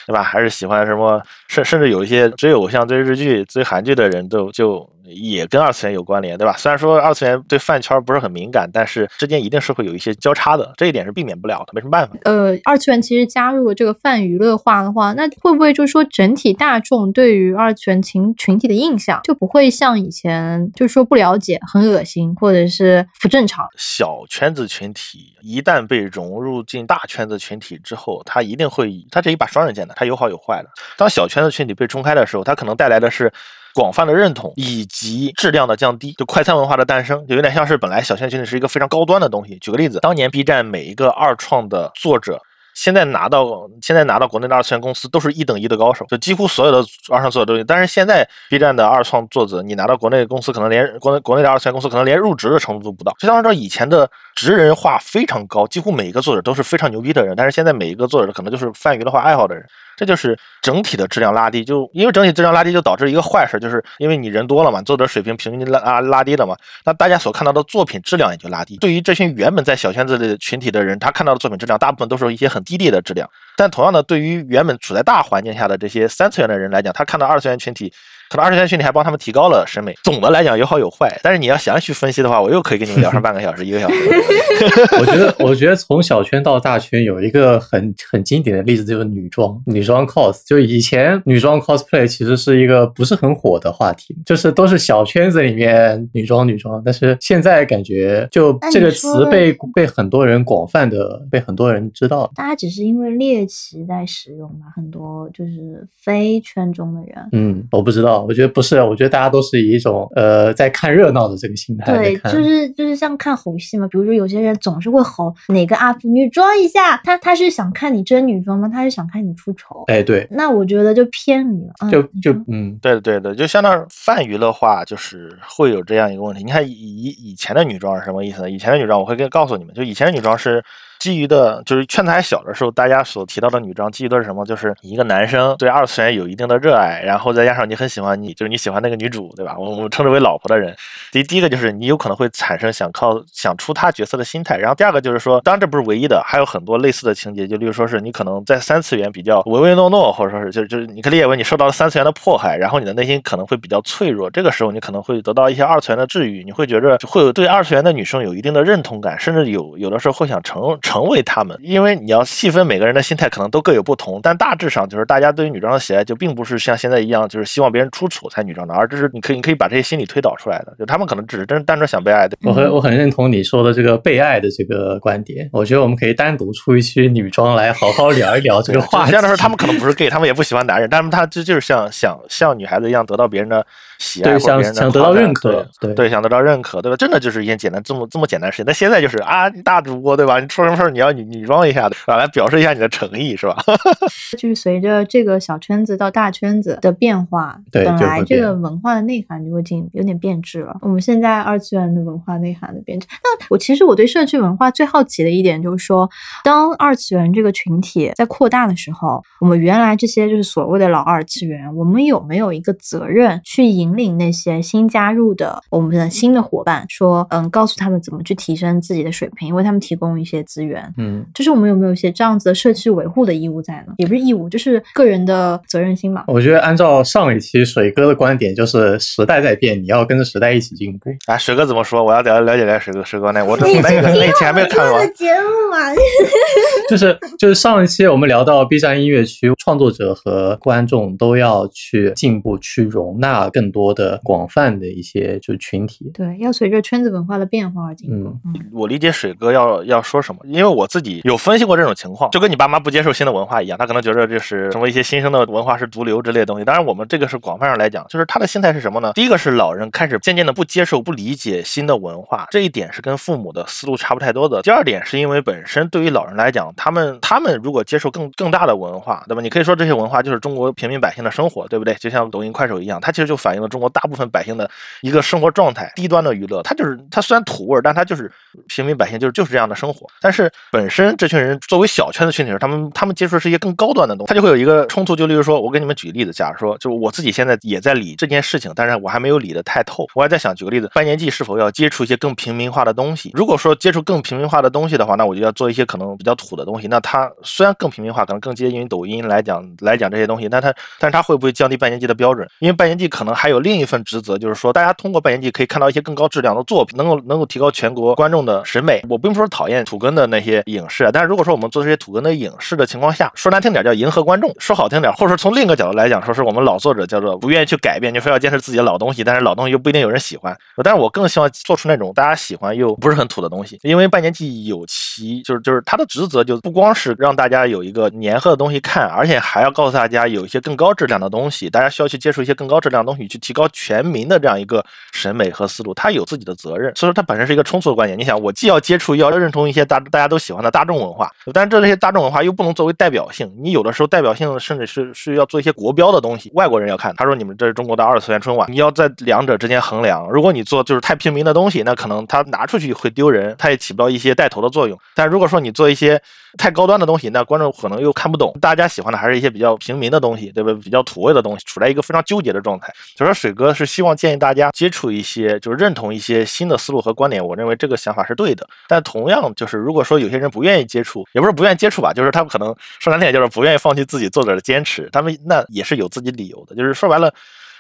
对吧？还是喜欢什么？甚甚至有一些追偶像、追日剧、追韩剧的人都就也跟二次元有关联，对吧？虽然说二次元对饭圈不是很敏感，但是之间一定是会有一些交叉的，这一点是避免不了的，没什么办法。呃，二次元其实加入了这个泛娱乐化的话，那会不会就是说整体大众对于二次元群群体的印象就不会像以前就是说不了解、很恶心或者是不正常？小圈子群体一旦被融入进大圈子群体之后，它一定会，它这一把双刃剑的。它有好有坏的。当小圈子群体被冲开的时候，它可能带来的是广泛的认同以及质量的降低，就快餐文化的诞生，就有点像是本来小圈子群体是一个非常高端的东西。举个例子，当年 B 站每一个二创的作者。现在拿到现在拿到国内的二次元公司都是一等一的高手，就几乎所有的二创作者都有。但是现在 B 站的二创作者，你拿到国内公司可能连国内国内的二次元公司可能连入职的程度都不到。就像按照以前的职人化非常高，几乎每一个作者都是非常牛逼的人，但是现在每一个作者可能就是泛娱乐化爱好的人。这就是整体的质量拉低，就因为整体质量拉低，就导致一个坏事，就是因为你人多了嘛，作者水平平均拉拉拉低了嘛，那大家所看到的作品质量也就拉低。对于这群原本在小圈子的群体的人，他看到的作品质量大部分都是一些很低劣的质量。但同样的，对于原本处在大环境下的这些三次元的人来讲，他看到二次元群体。可能二次元群体还帮他们提高了审美。总的来讲有好有坏，但是你要详细分析的话，我又可以跟你们聊上半个小时、一个小时。我觉得，我觉得从小圈到大圈有一个很很经典的例子，就是女装。女装 cos，就以前女装 cosplay 其实是一个不是很火的话题，就是都是小圈子里面女装女装。但是现在感觉，就这个词被被很多人广泛的被很多人知道。大家只是因为猎奇在使用吧？很多就是非圈中的人。嗯，我不知道。我觉得不是，我觉得大家都是以一种呃在看热闹的这个心态对，就是就是像看猴戏嘛。比如说有些人总是会吼哪个 UP 女装一下，他他是想看你真女装吗？他是想看你出丑？哎，对。那我觉得就偏离了。就就嗯，对对对，就相当于泛娱乐化，就是会有这样一个问题。你看以以前的女装是什么意思呢？以前的女装我会跟告诉你们，就以前的女装是。基于的就是圈子还小的时候，大家所提到的女装基于的是什么？就是一个男生对二次元有一定的热爱，然后再加上你很喜欢你，就是你喜欢那个女主，对吧？我们称之为老婆的人。第第一个就是你有可能会产生想靠想出她角色的心态，然后第二个就是说，当然这不是唯一的，还有很多类似的情节，就例如说是你可能在三次元比较唯唯诺诺，或者说是就是就是你可以理解为你受到了三次元的迫害，然后你的内心可能会比较脆弱，这个时候你可能会得到一些二次元的治愈，你会觉着会有对二次元的女生有一定的认同感，甚至有有的时候会想成成为他们。因为你要细分每个人的心态，可能都各有不同，但大致上就是大家对于女装的喜爱，就并不是像现在一样，就是希望别人出丑才女装的，而这是你可以你可以把这些心理推导出来的，就他们可能只是真单纯想被爱的。我很我很认同你说的这个被爱的这个观点，我觉得我们可以单独出一期女装来好好聊一聊这个 话题。这样的时候，他们可能不是 gay，他们也不喜欢男人，但是他就就是像想像女孩子一样得到别人的喜爱，想想得到认可，对对，想得到认可，对吧？真的就是一件简单这么这么简单的事情。那现在就是啊，大主播对吧？你说什么时候你要女女装一下的，啊，来表示一下你的诚意，是吧？就是随着这个小圈子到大圈子的变化，对本来这个文化的内涵就已经有点变质了。我们现在二次元的文化内涵的变质，那我其实我对社区文化最好奇的一点就是说，当二次元这个群体在扩大的时候，我们原来这些就是所谓的老二次元，我们有没有一个责任去引领那些新加入的我们的新的伙伴，说嗯，告诉他们怎么去提升自己的水平，为他们提供一些资源。嗯，就是我们有没有一些这样子的社区维护的义务在呢？也不是义务，就是个人的责任心吧。我觉得按照上一期水哥的观点，就是时代在变，你要跟着时代一起进步。啊，水哥怎么说？我要了了解了解水哥水哥那我这 那个那期还没有看完。节目嘛，就是就是上一期我们聊到 B 站音乐区创作者和观众都要去进步，去容纳更多的广泛的一些就是群体。对，要随着圈子文化的变化而进步。嗯嗯我理解水哥要要说什么，因为我自己有分析过这种情况，就跟你爸妈不接受新的文化一样，他可能觉得这是什么一些新生的文化是毒瘤之类的东西。当然，我们这个是广泛上来讲，就是他的心态是什么呢？第一个是老人开始渐渐的不接受、不理解新的文化，这一点是跟父母的思路差不太多的。第二点是因为本身对于老人来讲，他们他们如果接受更更大的文化，对吧？你可以说这些文化就是中国平民百姓的生活，对不对？就像抖音、快手一样，它其实就反映了中国大部分百姓的一个生活状态，低端的娱乐，它就是它虽然土味儿，但它就是平民百姓就是就是这样的生活。但是是本身这群人作为小圈子群体，他们他们接触的是一些更高端的东西，他就会有一个冲突。就例如说，我给你们举个例子，假如说，就我自己现在也在理这件事情，但是我还没有理得太透，我还在想，举个例子，半年季是否要接触一些更平民化的东西？如果说接触更平民化的东西的话，那我就要做一些可能比较土的东西。那它虽然更平民化，可能更接近于抖音来讲来讲这些东西，但它但是它会不会降低半年季的标准？因为半年季可能还有另一份职责，就是说大家通过半年季可以看到一些更高质量的作品，能够能够提高全国观众的审美。我并不是说讨厌土根的那些影视，啊，但是如果说我们做这些土根的影视的情况下，说难听点叫迎合观众，说好听点，或者说从另一个角度来讲，说是我们老作者叫做不愿意去改变，就非要坚持自己的老东西，但是老东西又不一定有人喜欢。但是我更希望做出那种大家喜欢又不是很土的东西，因为半年季有其就是就是它的职责就不光是让大家有一个粘合的东西看，而且还要告诉大家有一些更高质量的东西，大家需要去接触一些更高质量的东西，去提高全民的这样一个审美和思路，它有自己的责任，所以说它本身是一个冲突的观点。你想，我既要接触，又要认同一些大大大家都喜欢的大众文化，但是这些大众文化又不能作为代表性，你有的时候代表性甚至是是要做一些国标的东西，外国人要看，他说你们这是中国的二次元春晚，你要在两者之间衡量。如果你做就是太平民的东西，那可能他拿出去会丢人，他也起不到一些带头的作用。但如果说你做一些太高端的东西，那观众可能又看不懂。大家喜欢的还是一些比较平民的东西，对吧？比较土味的东西，处在一个非常纠结的状态。所以说，水哥是希望建议大家接触一些，就是认同一些新的思路和观点。我认为这个想法是对的。但同样，就是如果说说有些人不愿意接触，也不是不愿意接触吧，就是他们可能说难听点，就是不愿意放弃自己作者的坚持，他们那也是有自己理由的。就是说白了。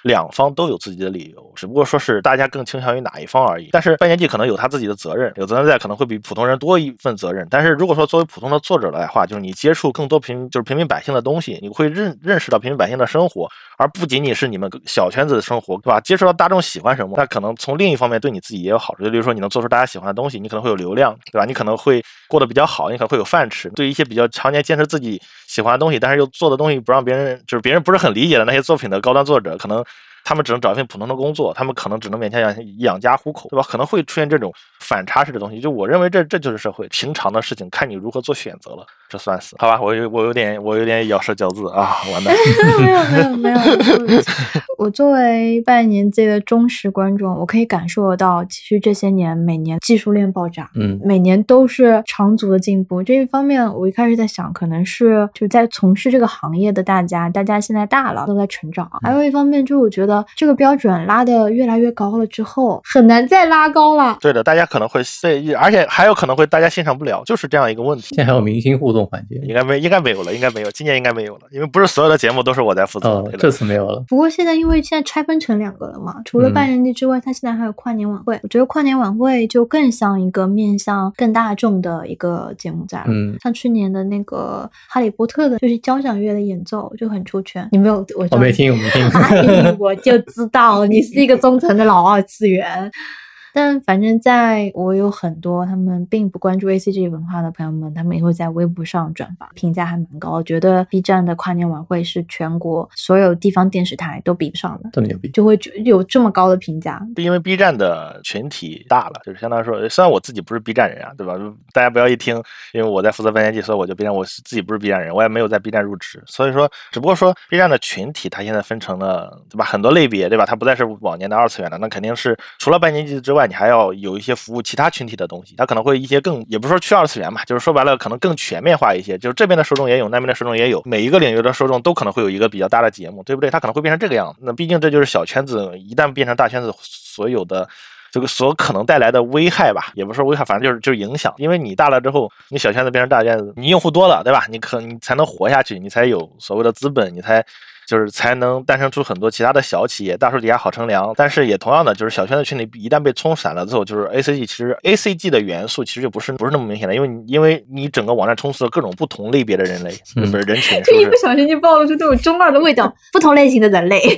两方都有自己的理由，只不过说是大家更倾向于哪一方而已。但是半年季可能有他自己的责任，有责任在，可能会比普通人多一份责任。但是如果说作为普通的作者来话，就是你接触更多平就是平民百姓的东西，你会认认识到平民百姓的生活，而不仅仅是你们小圈子的生活，对吧？接触到大众喜欢什么，那可能从另一方面对你自己也有好处。就比如说你能做出大家喜欢的东西，你可能会有流量，对吧？你可能会过得比较好，你可能会有饭吃。对于一些比较常年坚持自己喜欢的东西，但是又做的东西不让别人就是别人不是很理解的那些作品的高端作者，可能。他们只能找一份普通的工作，他们可能只能勉强养养家糊口，对吧？可能会出现这种反差式的东西。就我认为这这就是社会平常的事情，看你如何做选择了。这算是好吧？我有我有点我有点咬舌嚼字啊，完蛋。没有没有没有，我作为拜年季的忠实观众，我可以感受得到，其实这些年每年技术链爆炸，嗯每年都是长足的进步。这一方面，我一开始在想，可能是就在从事这个行业的大家，大家现在大了，都在成长。还有一方面，就我觉得这个标准拉的越来越高了之后，很难再拉高了。对的，大家可能会对，而且还有可能会大家欣赏不了，就是这样一个问题。现在还有明星互动环节，应该没应该没有了，应该没有，今年应该没有了，因为不是所有的节目都是我在负责哦。，这次没有了。不过现在因为现在拆分成两个了嘛，除了嗯半年季之外，它现在还有跨年晚会。我觉得跨年晚会就更像一个面向更大众的一个节目在了。嗯，像去年的那个《哈利波特》的，就是交响乐的演奏就很出圈。你没有？我我没听，我没听。哎，我就知道你是一个忠诚的老二次元。但反正在我有很多他们并不关注 A C G 文化的朋友们，他们也会在微博上转发，评价还蛮高，觉得 B 站的跨年晚会是全国所有地方电视台都比不上的，这么牛逼。就会觉有这么高的评价。因为 B 站的群体大了，就是相当于说，虽然我自己不是 B 站人啊，对吧？大家不要一听，因为我在负责半年季，所以我就 B 站，我自己不是 B 站人，我也没有在 B 站入职，所以说，只不过说 B 站的群体它现在分成了，对吧？很多类别，对吧？它不再是往年的二次元了，那肯定是除了半年季之外，你还要有一些服务其他群体的东西，它可能会一些更，也不是说去二次元嘛，就是说白了，可能更全面化一些，就是这边的受众也有，那边的受众也有，每一个领域的受众都可能会有一个比较大的节目，对不对？它可能会变成这个样子。那毕竟这就是小圈子，一旦变成大圈子，所有的。这个所可能带来的危害吧，也不是危害，反正就是就是影响。因为你大了之后，你小圈子变成大圈子，你用户多了，对吧？你可你才能活下去，你才有所谓的资本，你才。就是才能诞生出很多其他的小企业，大树底下好乘凉。但是也同样的，就是小圈子群体一旦被冲散了之后，就是 A C G 其实 A C G 的元素其实就不是不是那么明显的，因为因为你整个网站充斥了各种不同类别的人类，不是人群，这一不小心就暴露出这种中二的味道，不同类型的人类。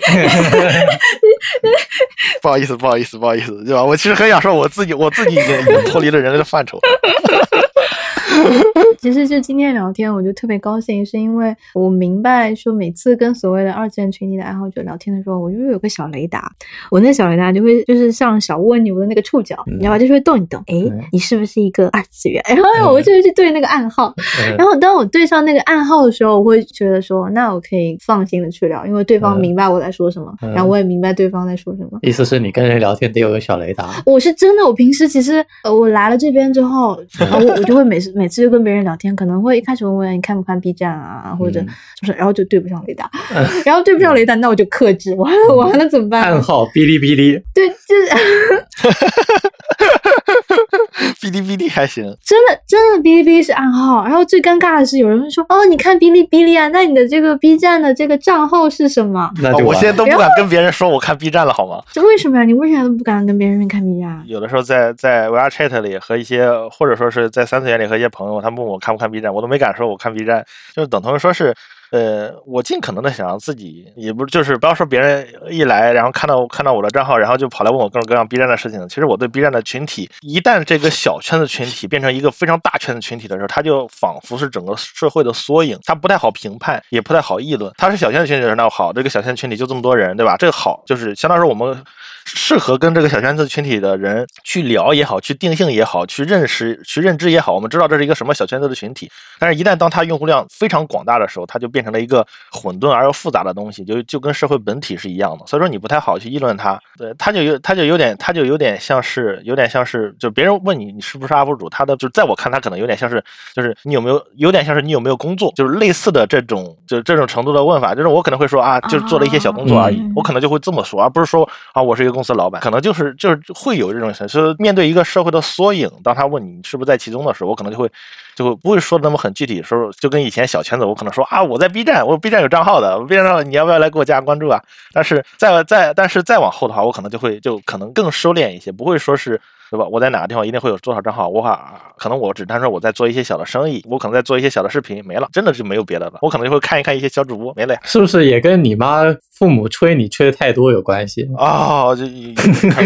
不好意思，不好意思，不好意思，对吧？我其实很想说，我自己我自己已经已经脱离了人类的范畴。其实就今天聊天，我就特别高兴，是因为我明白说，每次跟所谓的二次元群体的爱好者聊天的时候，我就有个小雷达，我那小雷达就会就是像小蜗牛的那个触角，你知道吧，就是会动一动，哎，你是不是一个二次元？然后我就会去对那个暗号，然后当我对上那个暗号的时候，我会觉得说，那我可以放心的去聊，因为对方明白我在说什么，然后我也明白对方在说什么。意思是你跟人聊天得有个小雷达。我是真的，我平时其实呃，我来了这边之后，我我就会每次每 次就跟别人聊天，可能会一开始问问你看不看 B 站啊，或者就是，然后就对不上雷达，然后对不上雷达，那我就克制，我我还能怎么办？暗号哔哩哔哩，对，就是。哔哩哔哩还行，真的真的哔哩哔哩是暗号。然后最尴尬的是，有人会说：“哦，你看哔哩哔哩啊，那你的这个 B 站的这个账号是什么？”那我现在都不敢跟别人说我看 B 站了，好吗？这为什么呀？你为啥都不敢跟别人看 B 站？有的时候在在 VR Chat 里和一些，或者说是在三次元里和一些朋友，他们问我看不看 B 站，我都没敢说我看 B 站，就等同于说是。呃，我尽可能的想让自己，也不就是不要说别人一来，然后看到看到我的账号，然后就跑来问我各种各样 B 站的事情。其实我对 B 站的群体，一旦这个小圈子群体变成一个非常大圈子群体的时候，它就仿佛是整个社会的缩影，它不太好评判，也不太好议论。它是小圈子群体的人，那好，这个小圈子群体就这么多人，对吧？这个好，就是相当于我们适合跟这个小圈子群体的人去聊也好，去定性也好，去认识、去认知也好，我们知道这是一个什么小圈子的群体。但是，一旦当它用户量非常广大的时候，它就变成了一个混沌而又复杂的东西，就就跟社会本体是一样的。所以说你不太好去议论它，对，它就有它就有点它就有点像是有点像是，就别人问你你是不是 UP 主，他的就在我看他可能有点像是就是你有没有有点像是你有没有工作，就是类似的这种就这种程度的问法，就是我可能会说啊，就是做了一些小工作而已，我可能就会这么说，而不是说啊我是一个公司老板，可能就是就是会有这种就是面对一个社会的缩影，当他问你是不是在其中的时候，我可能就会。就会不会说的那么很具体，说就跟以前小圈子，我可能说啊，我在 B 站，我 B 站有账号的，B 站上你要不要来给我加关注啊？但是再再但是再往后的话，我可能就会就可能更收敛一些，不会说是。对吧？我在哪个地方一定会有多少账号？我哈，可能我只单说我在做一些小的生意，我可能在做一些小的视频，没了，真的就没有别的了。我可能就会看一看一些小主播，没了呀。是不是也跟你妈父母催你催的太多有关系哦，就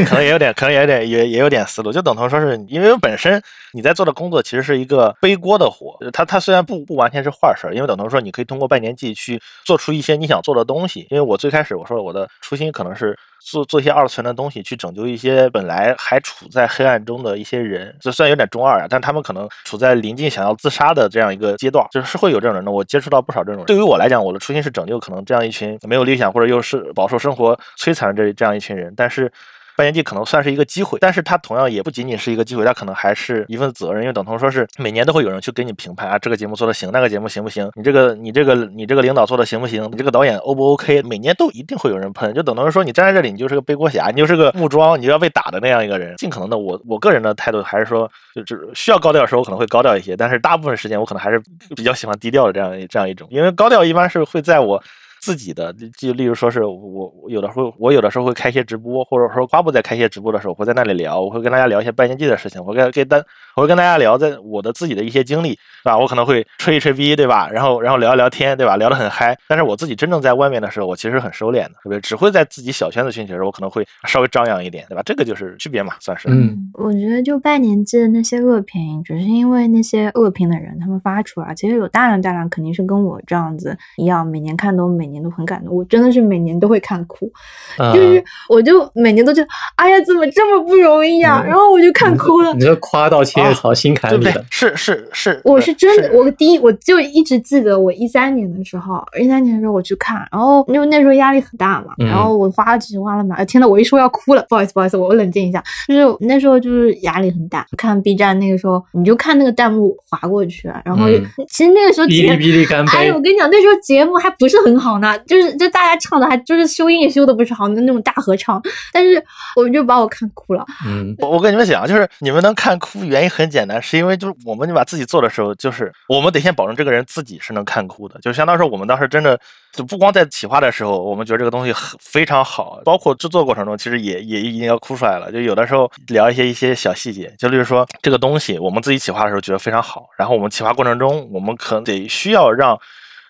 可能也有点，可能也有点，也也有点思路。就等同说是因为本身你在做的工作其实是一个背锅的活，它它虽然不不完全是坏事儿，因为等同说你可以通过拜年季去做出一些你想做的东西。因为我最开始我说我的初心可能是。做做一些二次元的东西，去拯救一些本来还处在黑暗中的一些人，这虽然有点中二啊，但他们可能处在临近想要自杀的这样一个阶段，就是会有这种人的。我接触到不少这种人。对于我来讲，我的初心是拯救可能这样一群没有理想或者又是饱受生活摧残的这这样一群人，但是。半年季可能算是一个机会，但是它同样也不仅仅是一个机会，它可能还是一份责任，因为等同说是每年都会有人去给你评判啊，这个节目做的行，那个节目行不行？你这个你这个你这个领导做的行不行？你这个导演 O 不 OK？每年都一定会有人喷，就等同于说你站在这里，你就是个背锅侠，你就是个木桩，你就要被打的那样一个人。尽可能的，我我个人的态度还是说，就是需要高调的时候可能会高调一些，但是大部分时间我可能还是比较喜欢低调的这样一这样一种，因为高调一般是会在我。自己的，就例如说是我我有的时候我有的时候会开一些直播，或者说瓜布在开一些直播的时候，我会在那里聊，我会跟大家聊一些拜年季的事情，我跟跟大我会跟大家聊在我的自己的一些经历，对吧？我可能会吹一吹逼，对吧？然后然后聊一聊天，对吧？聊得很嗨。但是我自己真正在外面的时候，我其实很收敛的，对不对？只会在自己小圈子群体的时候，我可能会稍微张扬一点，对吧？这个就是区别嘛，算是。嗯，我觉得就拜年季的那些恶评，只是因为那些恶评的人他们发出来，其实有大量大量肯定是跟我这样子一样，每年看都每年都很感动。我真的是每年都会看哭，啊就是我就每年都觉得，哎呀，怎么这么不容易呀、嗯然后我就看哭了你。这夸到切草心坎里了？。是是是，我是真的，我第一我就一直记得我一三年的时候，一三年的时候我去看，然后因为那时候压力很大嘛，嗯然后我花了几十万了嘛，天呐，我一说要哭了，不好意思不好意思，我冷静一下，就是那时候就是压力很大，看 B 站那个时候你就看那个弹幕划过去，然后、嗯其实那个时候哔哩哔哩干哎，我，跟你讲，那时候节目还不是很好呢，就是就大家唱的还就是修音也修的不是好的那种大合唱，但是我们就把我看哭了。嗯我我跟你们讲，就是你们能看哭，原因很简单，是因为就是我们就把自己做的时候，就是我们得先保证这个人自己是能看哭的，就相当于说我们当时真的就不光在企划的时候，我们觉得这个东西很非常好，包括制作过程中，其实也也已经要哭出来了。就有的时候聊一些一些小细节，就例如说这个东西，我们自己企划的时候觉得非常好，然后我们企划过程中，我们可能得需要让。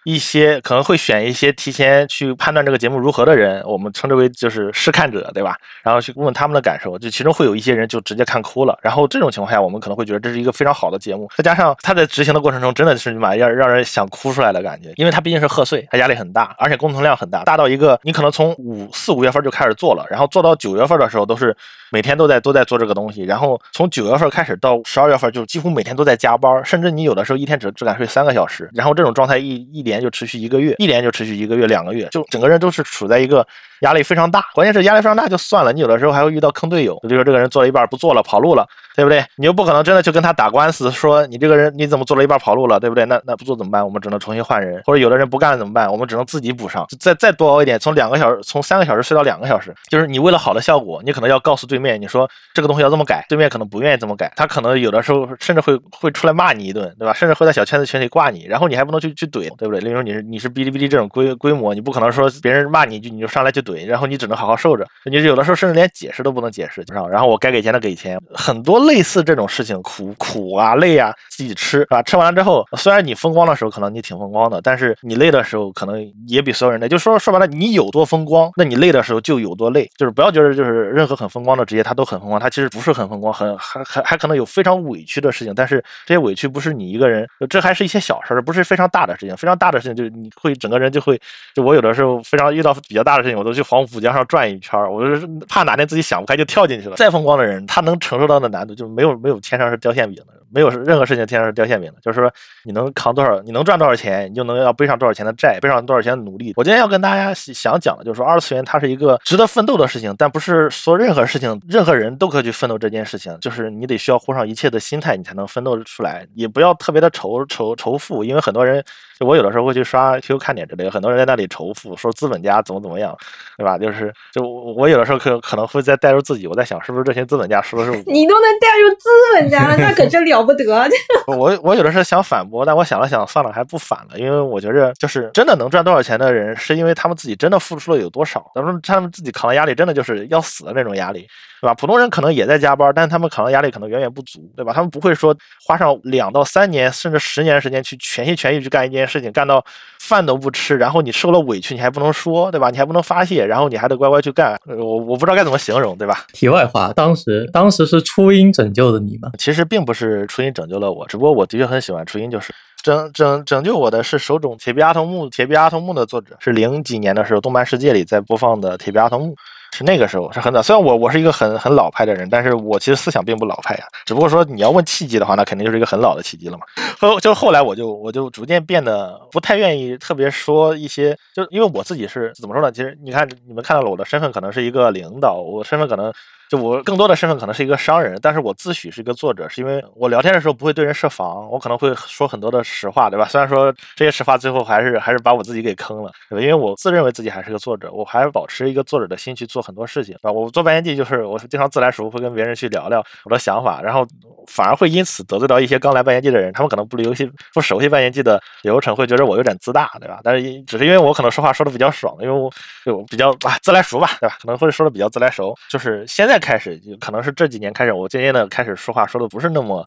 一些可能会选一些提前去判断这个节目如何的人，我们称之为就是试看者，对吧？然后去问他们的感受，就其中会有一些人就直接看哭了。然后这种情况下，我们可能会觉得这是一个非常好的节目，再加上他在执行的过程中真的是你妈让让人想哭出来的感觉，因为他毕竟是贺岁，他压力很大，而且工作量很大，大到一个你可能从五四五月份就开始做了，然后做到九月份的时候都是每天都在都在做这个东西，然后从九月份开始到十二月份就几乎每天都在加班，甚至你有的时候一天只只敢睡三个小时，然后这种状态一一连就持续一个月，一连就持续一个月两个月，就整个人都是处在一个压力非常大，关键是压力非常大就算了，你有的时候还会遇到坑队友，比如说这个人做了一半不做了跑路了，对不对？你又不可能真的去跟他打官司，说你这个人你怎么做了一半跑路了，对不对？那那不做怎么办？我们只能重新换人，或者有的人不干了怎么办？我们只能自己补上，再再多熬一点，从两个小时从三个小时睡到两个小时，就是你为了好的效果，你可能要告诉对面，你说这个东西要这么改，对面可能不愿意这么改，他可能有的时候甚至会会出来骂你一顿，对吧？甚至会在小圈子群里挂你，然后你还不能去去怼，对不对？例如你是你是哔哩哔哩这种规规模，你不可能说别人骂你一句你就上来去怼，然后你只能好好受着，你有的时候甚至连解释都不能解释，然后然后我该给钱的给钱，很多类似这种事情，苦苦啊累啊自己吃，是吧？吃完了之后，虽然你风光的时候可能你挺风光的，但是你累的时候可能也比所有人累。就说说白了，你有多风光，那你累的时候就有多累。就是不要觉得就是任何很风光的职业它都很风光，它其实不是很风光，很还还还可能有非常委屈的事情。但是这些委屈不是你一个人，这还是一些小事儿，不是非常大的事情。非常大的事情就是你会整个人就会，就我有的时候非常遇到比较大的事情，我都去黄浦江上转一圈，我就是怕哪天自己想不开就跳进去了。再风光的人，他能承受到的难度就没有没有天上是掉馅饼的，没有任何事情天上是掉馅饼的。就是说你能扛多少，你能赚多少钱，你就能要背上多少钱的债，背上多少钱的努力。我今天要跟大家想讲的就是说，二次元它是一个值得奋斗的事情，但不是说任何事情任何人都可以去奋斗这件事情，就是你得需要豁上一切的心态，你才能奋斗出来。也不要特别的仇仇仇富，因为很多人，就我有的时候会去刷 QQ 看点之类的，很多人在那里仇富，说资本家怎么怎么样，对吧？就是就我有的时候可可能会在带入自己，我在想是不是这些资本家说的是。你都能带入资本家，那可真了了不得。我我有的时候想反驳，但我想了想，算了，还不反了，因为我觉着就是真的能赚多少钱的人，是因为他们自己真的付出了有多少，他们他们自己扛的压力真的就是要死的那种压力，对吧？普通人可能也在加班，但是他们可能压力可能远远不足，对吧？他们不会说花上两到三年甚至十年时间去全心全意去干一件事情，干到饭都不吃，然后你受了委屈你还不能说，对吧？你还不能发泄，然后你还得乖乖去干，呃我我不知道该怎么形容，对吧？题外话，当时当时是初音拯救的你吗？其实并不是初音拯救了我，只不过我的确很喜欢初音，就是拯拯拯救我的是手冢铁臂阿童木，铁臂阿童木的作者是零几年的时候动漫世界里在播放的铁臂阿童木。是那个时候是很早，虽然我我是一个很很老派的人，但是我其实思想并不老派呀。只不过说你要问契机的话，那肯定就是一个很老的契机了嘛。后就后来我就我就逐渐变得不太愿意特别说一些，就因为我自己是怎么说呢？其实你看你们看到了我的身份可能是一个领导，我身份可能就我更多的身份可能是一个商人，但是我自诩是一个作者，是因为我聊天的时候不会对人设防，我可能会说很多的实话，对吧？虽然说这些实话最后还是还是把我自己给坑了，对吧？因为我自认为自己还是个作者，我还是保持一个作者的心去做很多事情，啊？我做半年季就是我经常自来熟，会跟别人去聊聊我的想法，然后反而会因此得罪到一些刚来半年季的人，他们可能不游戏不熟悉半年季的流程，会觉得我有点自大，对吧？但是因只是因为我可能说话说的比较爽，因为我就比较啊自来熟吧，对吧？可能会说的比较自来熟，就是现在开始，就可能是这几年开始，我渐渐的开始说话说的不是那么。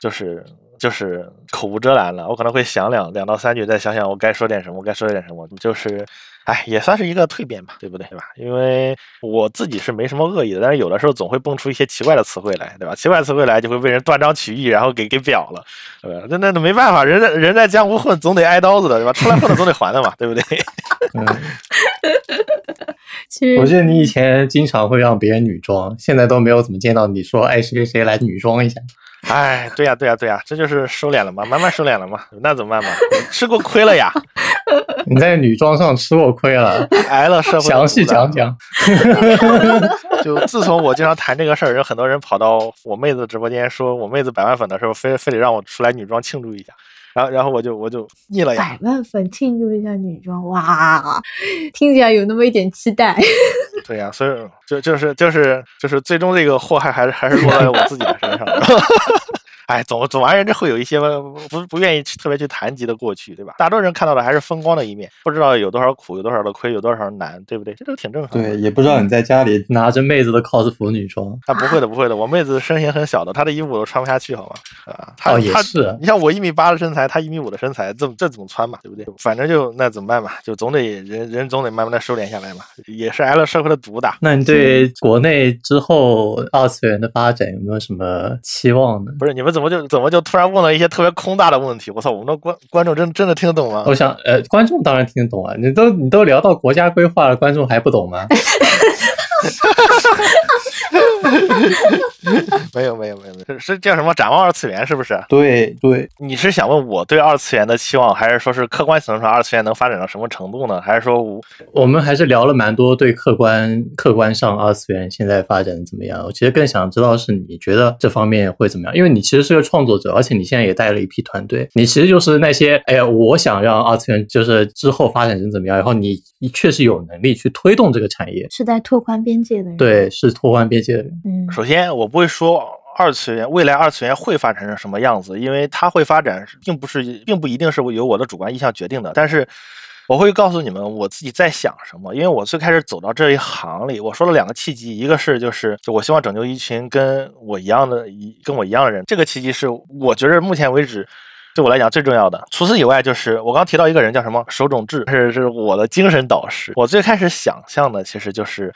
就是就是口无遮拦了，我可能会想两两到三句，再想想我该说点什么，该说点什么，就是，哎，也算是一个蜕变吧，对不对？对吧？因为我自己是没什么恶意的，但是有的时候总会蹦出一些奇怪的词汇来，对吧？奇怪词汇来就会被人断章取义，然后给给表了，对吧？那那那没办法，人在人在江湖混，总得挨刀子的，对吧？出来混的总得还的嘛，对不对？嗯，其实我记得你以前经常会让别人女装，现在都没有怎么见到你说，哎，谁谁谁来女装一下。哎，对呀，对呀，对呀，这就是收敛了嘛，慢慢收敛了嘛，那怎么办嘛？吃过亏了呀 你在女装上吃过亏了，挨了社会的详细讲讲。就自从我经常谈这个事儿，有很多人跑到我妹子直播间说我妹子百万粉的时候，非非得让我出来女装庆祝一下，然后然后我就我就腻了呀百。万粉庆祝一下女装，哇，听起来有那么一点期待。对呀、所以就就是就是就是最终这个祸害还是还是落在我自己的身上。哎，总总而言之，会有一些不不愿意去特别去谈及的过去，对吧？大多数人看到的还是风光的一面，不知道有多少苦，有多少的亏，有多少难，对不对？这都挺正常的。对，也不知道你在家里拿着妹子的 cos 服女装。啊，不会的，不会的，我妹子身形很小的，她的衣服我都穿不下去，好吗？啊，她哦也是你像我一米八的身材，她一米五的身材，这这怎么穿嘛？对不对？反正就那怎么办嘛？就总得人人总得慢慢的收敛下来嘛，也是挨了社会的毒打。那你对国内之后二次元的发展有没有什么期望呢？不是你们怎么怎么就怎么就突然问了一些特别空大的问题？我操，我们的观观众真真的听得懂吗？我想，呃，观众当然听得懂啊，你都你都聊到国家规划了，观众还不懂吗？没有没有没有没有，是是叫什么展望二次元是不是？对对，你是想问我对二次元的期望，还是说是客观层面上二次元能发展到什么程度呢？还是说我我们还是聊了蛮多对客观客观上二次元现在发展得怎么样。我其实更想知道是你觉得这方面会怎么样，因为你其实是个创作者，而且你现在也带了一批团队，你其实就是那些哎呀，我想让二次元就是之后发展成怎么样，然后你你确实有能力去推动这个产业，是在拓宽边界的人。，对，是拓宽边界的人。嗯，首先，我不会说二次元未来二次元会发展成什么样子，因为它会发展，并不是并不一定是由我的主观意向决定的。但是，我会告诉你们我自己在想什么，因为我最开始走到这一行里，我说了两个契机，一个是就是就我希望拯救一群跟我一样的一跟我一样的人，这个契机是我觉得目前为止。对我来讲最重要的，除此以外，就是我刚提到一个人叫什么手冢治，是是我的精神导师。我最开始想象的其实就是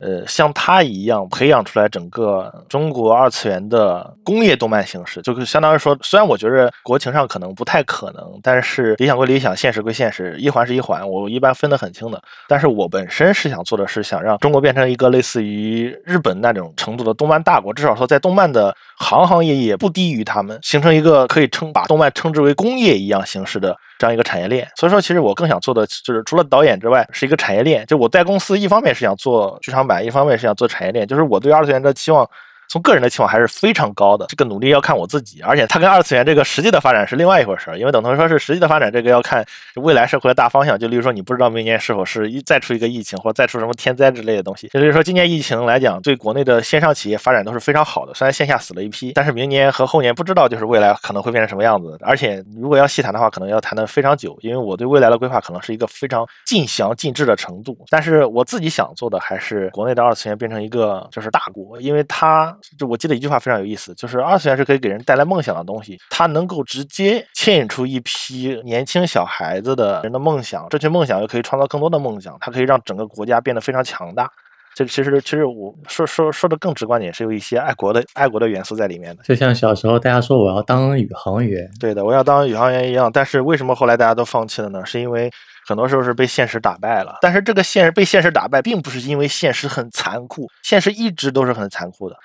呃，像他一样培养出来整个中国二次元的工业动漫形式，就是相当于说，虽然我觉得国情上可能不太可能，但是理想归理想，现实归现实，一环是一环，我一般分得很清的。但是我本身是想做的是想让中国变成一个类似于日本那种程度的动漫大国，至少说在动漫的行行业业不低于他们，形成一个可以称把动漫称之为工业一样形式的这样一个产业链。所以说，其实我更想做的就是除了导演之外，是一个产业链。就我在公司一方面是想做剧场版，一方面是想做产业链。就是我对二次元的期望。从个人的期望还是非常高的，这个努力要看我自己，而且它跟二次元这个实际的发展是另外一回事儿，因为等同于说是实际的发展，这个要看未来社会的大方向。就例如说，你不知道明年是否是一再出一个疫情，或者再出什么天灾之类的东西。也就例如说，今年疫情来讲，对国内的线上企业发展都是非常好的，虽然线下死了一批，但是明年和后年不知道就是未来可能会变成什么样子。而且如果要细谈的话，可能要谈的非常久，因为我对未来的规划可能是一个非常尽详尽致的程度。但是我自己想做的还是国内的二次元变成一个就是大国，因为它就我记得一句话非常有意思，就是二次元是可以给人带来梦想的东西，它能够直接牵引出一批年轻小孩子的人的梦想，这群梦想又可以创造更多的梦想，它可以让整个国家变得非常强大。这其实其实我说说说的更直观点，是有一些爱国的爱国的元素在里面的。就像小时候大家说我要当宇航员，对的，我要当宇航员一样。但是为什么后来大家都放弃了呢？是因为很多时候是被现实打败了。但是这个现实被现实打败，并不是因为现实很残酷，现实一直都是很残酷的。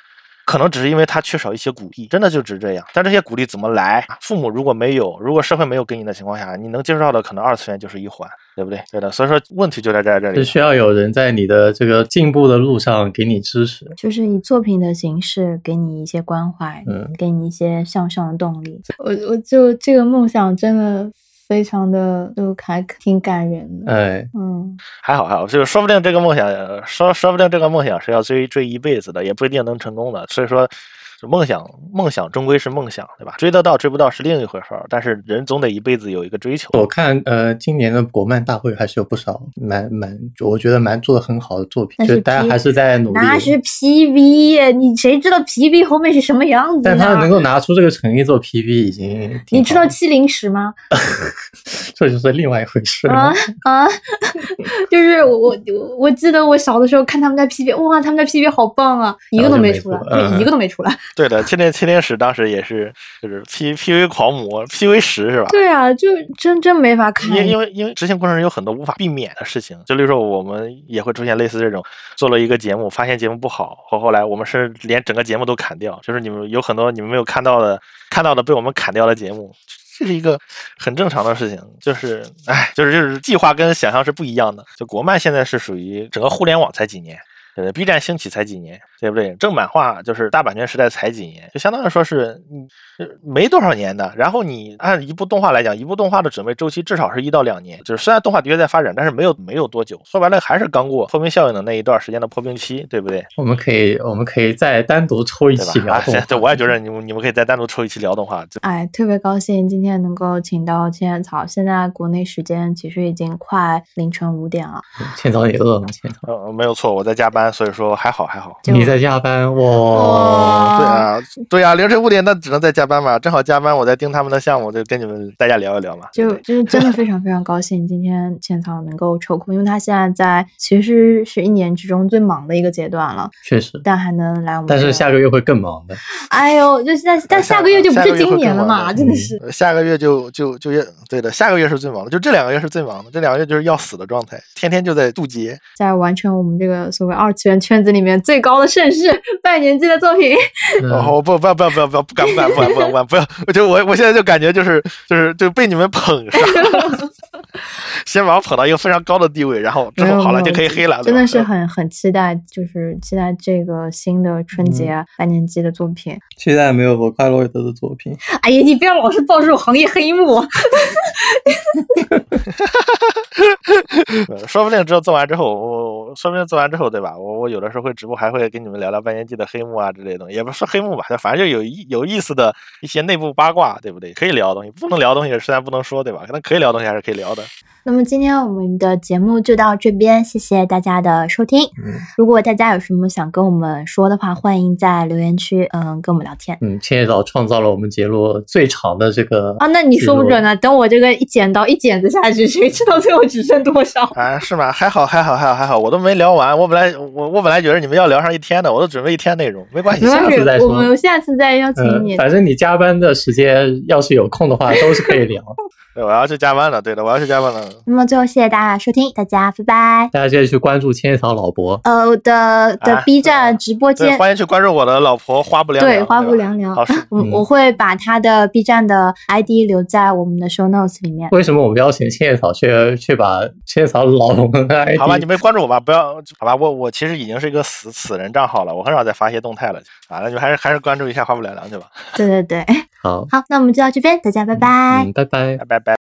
可能只是因为他缺少一些鼓励，真的就只是这样。但这些鼓励怎么来？父母如果没有，如果社会没有给你的情况下，你能接触到的可能二次元就是一环，对不对？对的。所以说问题就在这这里。是需要有人在你的这个进步的路上给你支持。就是以作品的形式给你一些关怀，嗯给你一些向上的动力。我我就这个梦想真的非常的就还挺感人的。哎，嗯，还好还好，就是说不定这个梦想，呃说说不定这个梦想是要追追一辈子的，也不一定能成功的。所以说，梦想梦想终归是梦想，对吧？追得到追不到是另一回事儿，但是人总得一辈子有一个追求。我看呃，今年的国漫大会还是有不少蛮蛮，我觉得蛮做的很好的作品，就是大家还是在努力。那是 PV，你谁知道 PV 后面是什么样子？但他能够拿出这个诚意做 PV 已经你知道七零十吗？这就是另外一回事了。啊啊！就是我我我我记得我小的时候看他们家 PV，哇，他们家 PV 好棒啊，一个都没出来，对，嗯一个都没出来。对的，七零七零十当时也是就是 P P V 狂魔，P V 十是吧？对啊，就真真没法看。因因为因为执行过程中有很多无法避免的事情，就例如说我们也会出现类似这种做了一个节目，发现节目不好，后后来我们是连整个节目都砍掉，就是你们有很多你们没有看到的看到的被我们砍掉的节目，这是一个很正常的事情，就是哎，就是就是计划跟想象是不一样的。就国漫现在是属于整个互联网才几年。对，B 站兴起才几年，对不对？正版化就是大版权时代才几年，就相当于说是你没多少年的。然后你按一部动画来讲，一部动画的准备周期至少是一到两年。就是虽然动画的确在发展，但是没有没有多久。说白了还是刚过破冰效应的那一段时间的破冰期，对不对？我们可以我们可以再单独抽一期聊 动画。对，我也觉得你们你们可以再单独抽一期聊动画。就哎，特别高兴今天能够请到千叶草。现在国内时间其实已经快凌晨五点了，千草也饿了，千草。呃，没有错，我在加班，所以说还好还好。你在加班哇？哇对啊，对啊，凌晨五点那只能在加班嘛，正好加班，我在盯他们的项目，就跟你们大家聊一聊嘛。就就是真的非常非常高兴，今天浅草能够抽空，因为他现在在其实是一年之中最忙的一个阶段了，确实，但还能来我们但是下个月会更忙的。哎呦，就是但但下个月就不是今年了嘛，的真的是。呃下个月就就就要对的，下个月是最忙的，就这两个月是最忙的，这两个月就是要死的状态，天天就在渡劫。在完成我们这个所谓二次元圈子里面最高的盛世——拜年季的作品。嗯 哦，不不要不要不要不要不敢不敢不敢不敢不敢不要！我就我我现在就感觉就是就是就被你们捧上，先把我捧到一个非常高的地位，然后之后好了就可以黑了，真的是很很期待，就是期待这个新的春嗯节拜年季的作品。期待没有我快洛伊德的作品。哎呀，你不要老是爆这种行业黑幕。呃说不定之后做完之后，我我说不定做完之后，对吧？我我有的时候会直播，还会跟你们聊聊半年记的黑幕啊之类的东西，也不是黑幕吧，就反正就有意有意思的一些内部八卦，对不对？可以聊的东西，不能聊的东西实在不能说，对吧？可能可以聊的东西还是可以聊的。那么今天我们的节目就到这边，谢谢大家的收听。嗯如果大家有什么想跟我们说的话，欢迎在留言区嗯跟我们聊天。嗯，千叶岛创造了我们节目最长的这个啊，那你说不准呢，等我这个一剪刀一剪子下去，谁知道最后只剩多少？啊，是吗？还好，还好，还好，还好，我都没聊完。我本来我我本来觉得你们要聊上一天的，我都准备一天内容，没关系下次再，说我们下次再邀请嗯你，。反正你加班的时间要是有空的话，都是可以聊。对，我要去加班了。对的，我要去加班了。那么最后谢谢大家的收听，大家拜拜。大家记得去关注千叶草老伯。呃，我的的啊 B 站直播对，间，欢迎去关注我的老婆花不凉凉。对花不吧凉凉我嗯我会把他的 B 站的 ID 留在我们的 show notes 里面。为什么我们邀请千叶草，却却把千叶草老婆的 ID？好吧，你们关注我吧，不要好吧。我我其实已经是一个死死人账号了，我很少再发一些动态了啊。那你们还是还是关注一下花不凉凉去吧。对对对，好，好，那我们就到这边，大家拜拜。嗯，拜拜。拜拜拜。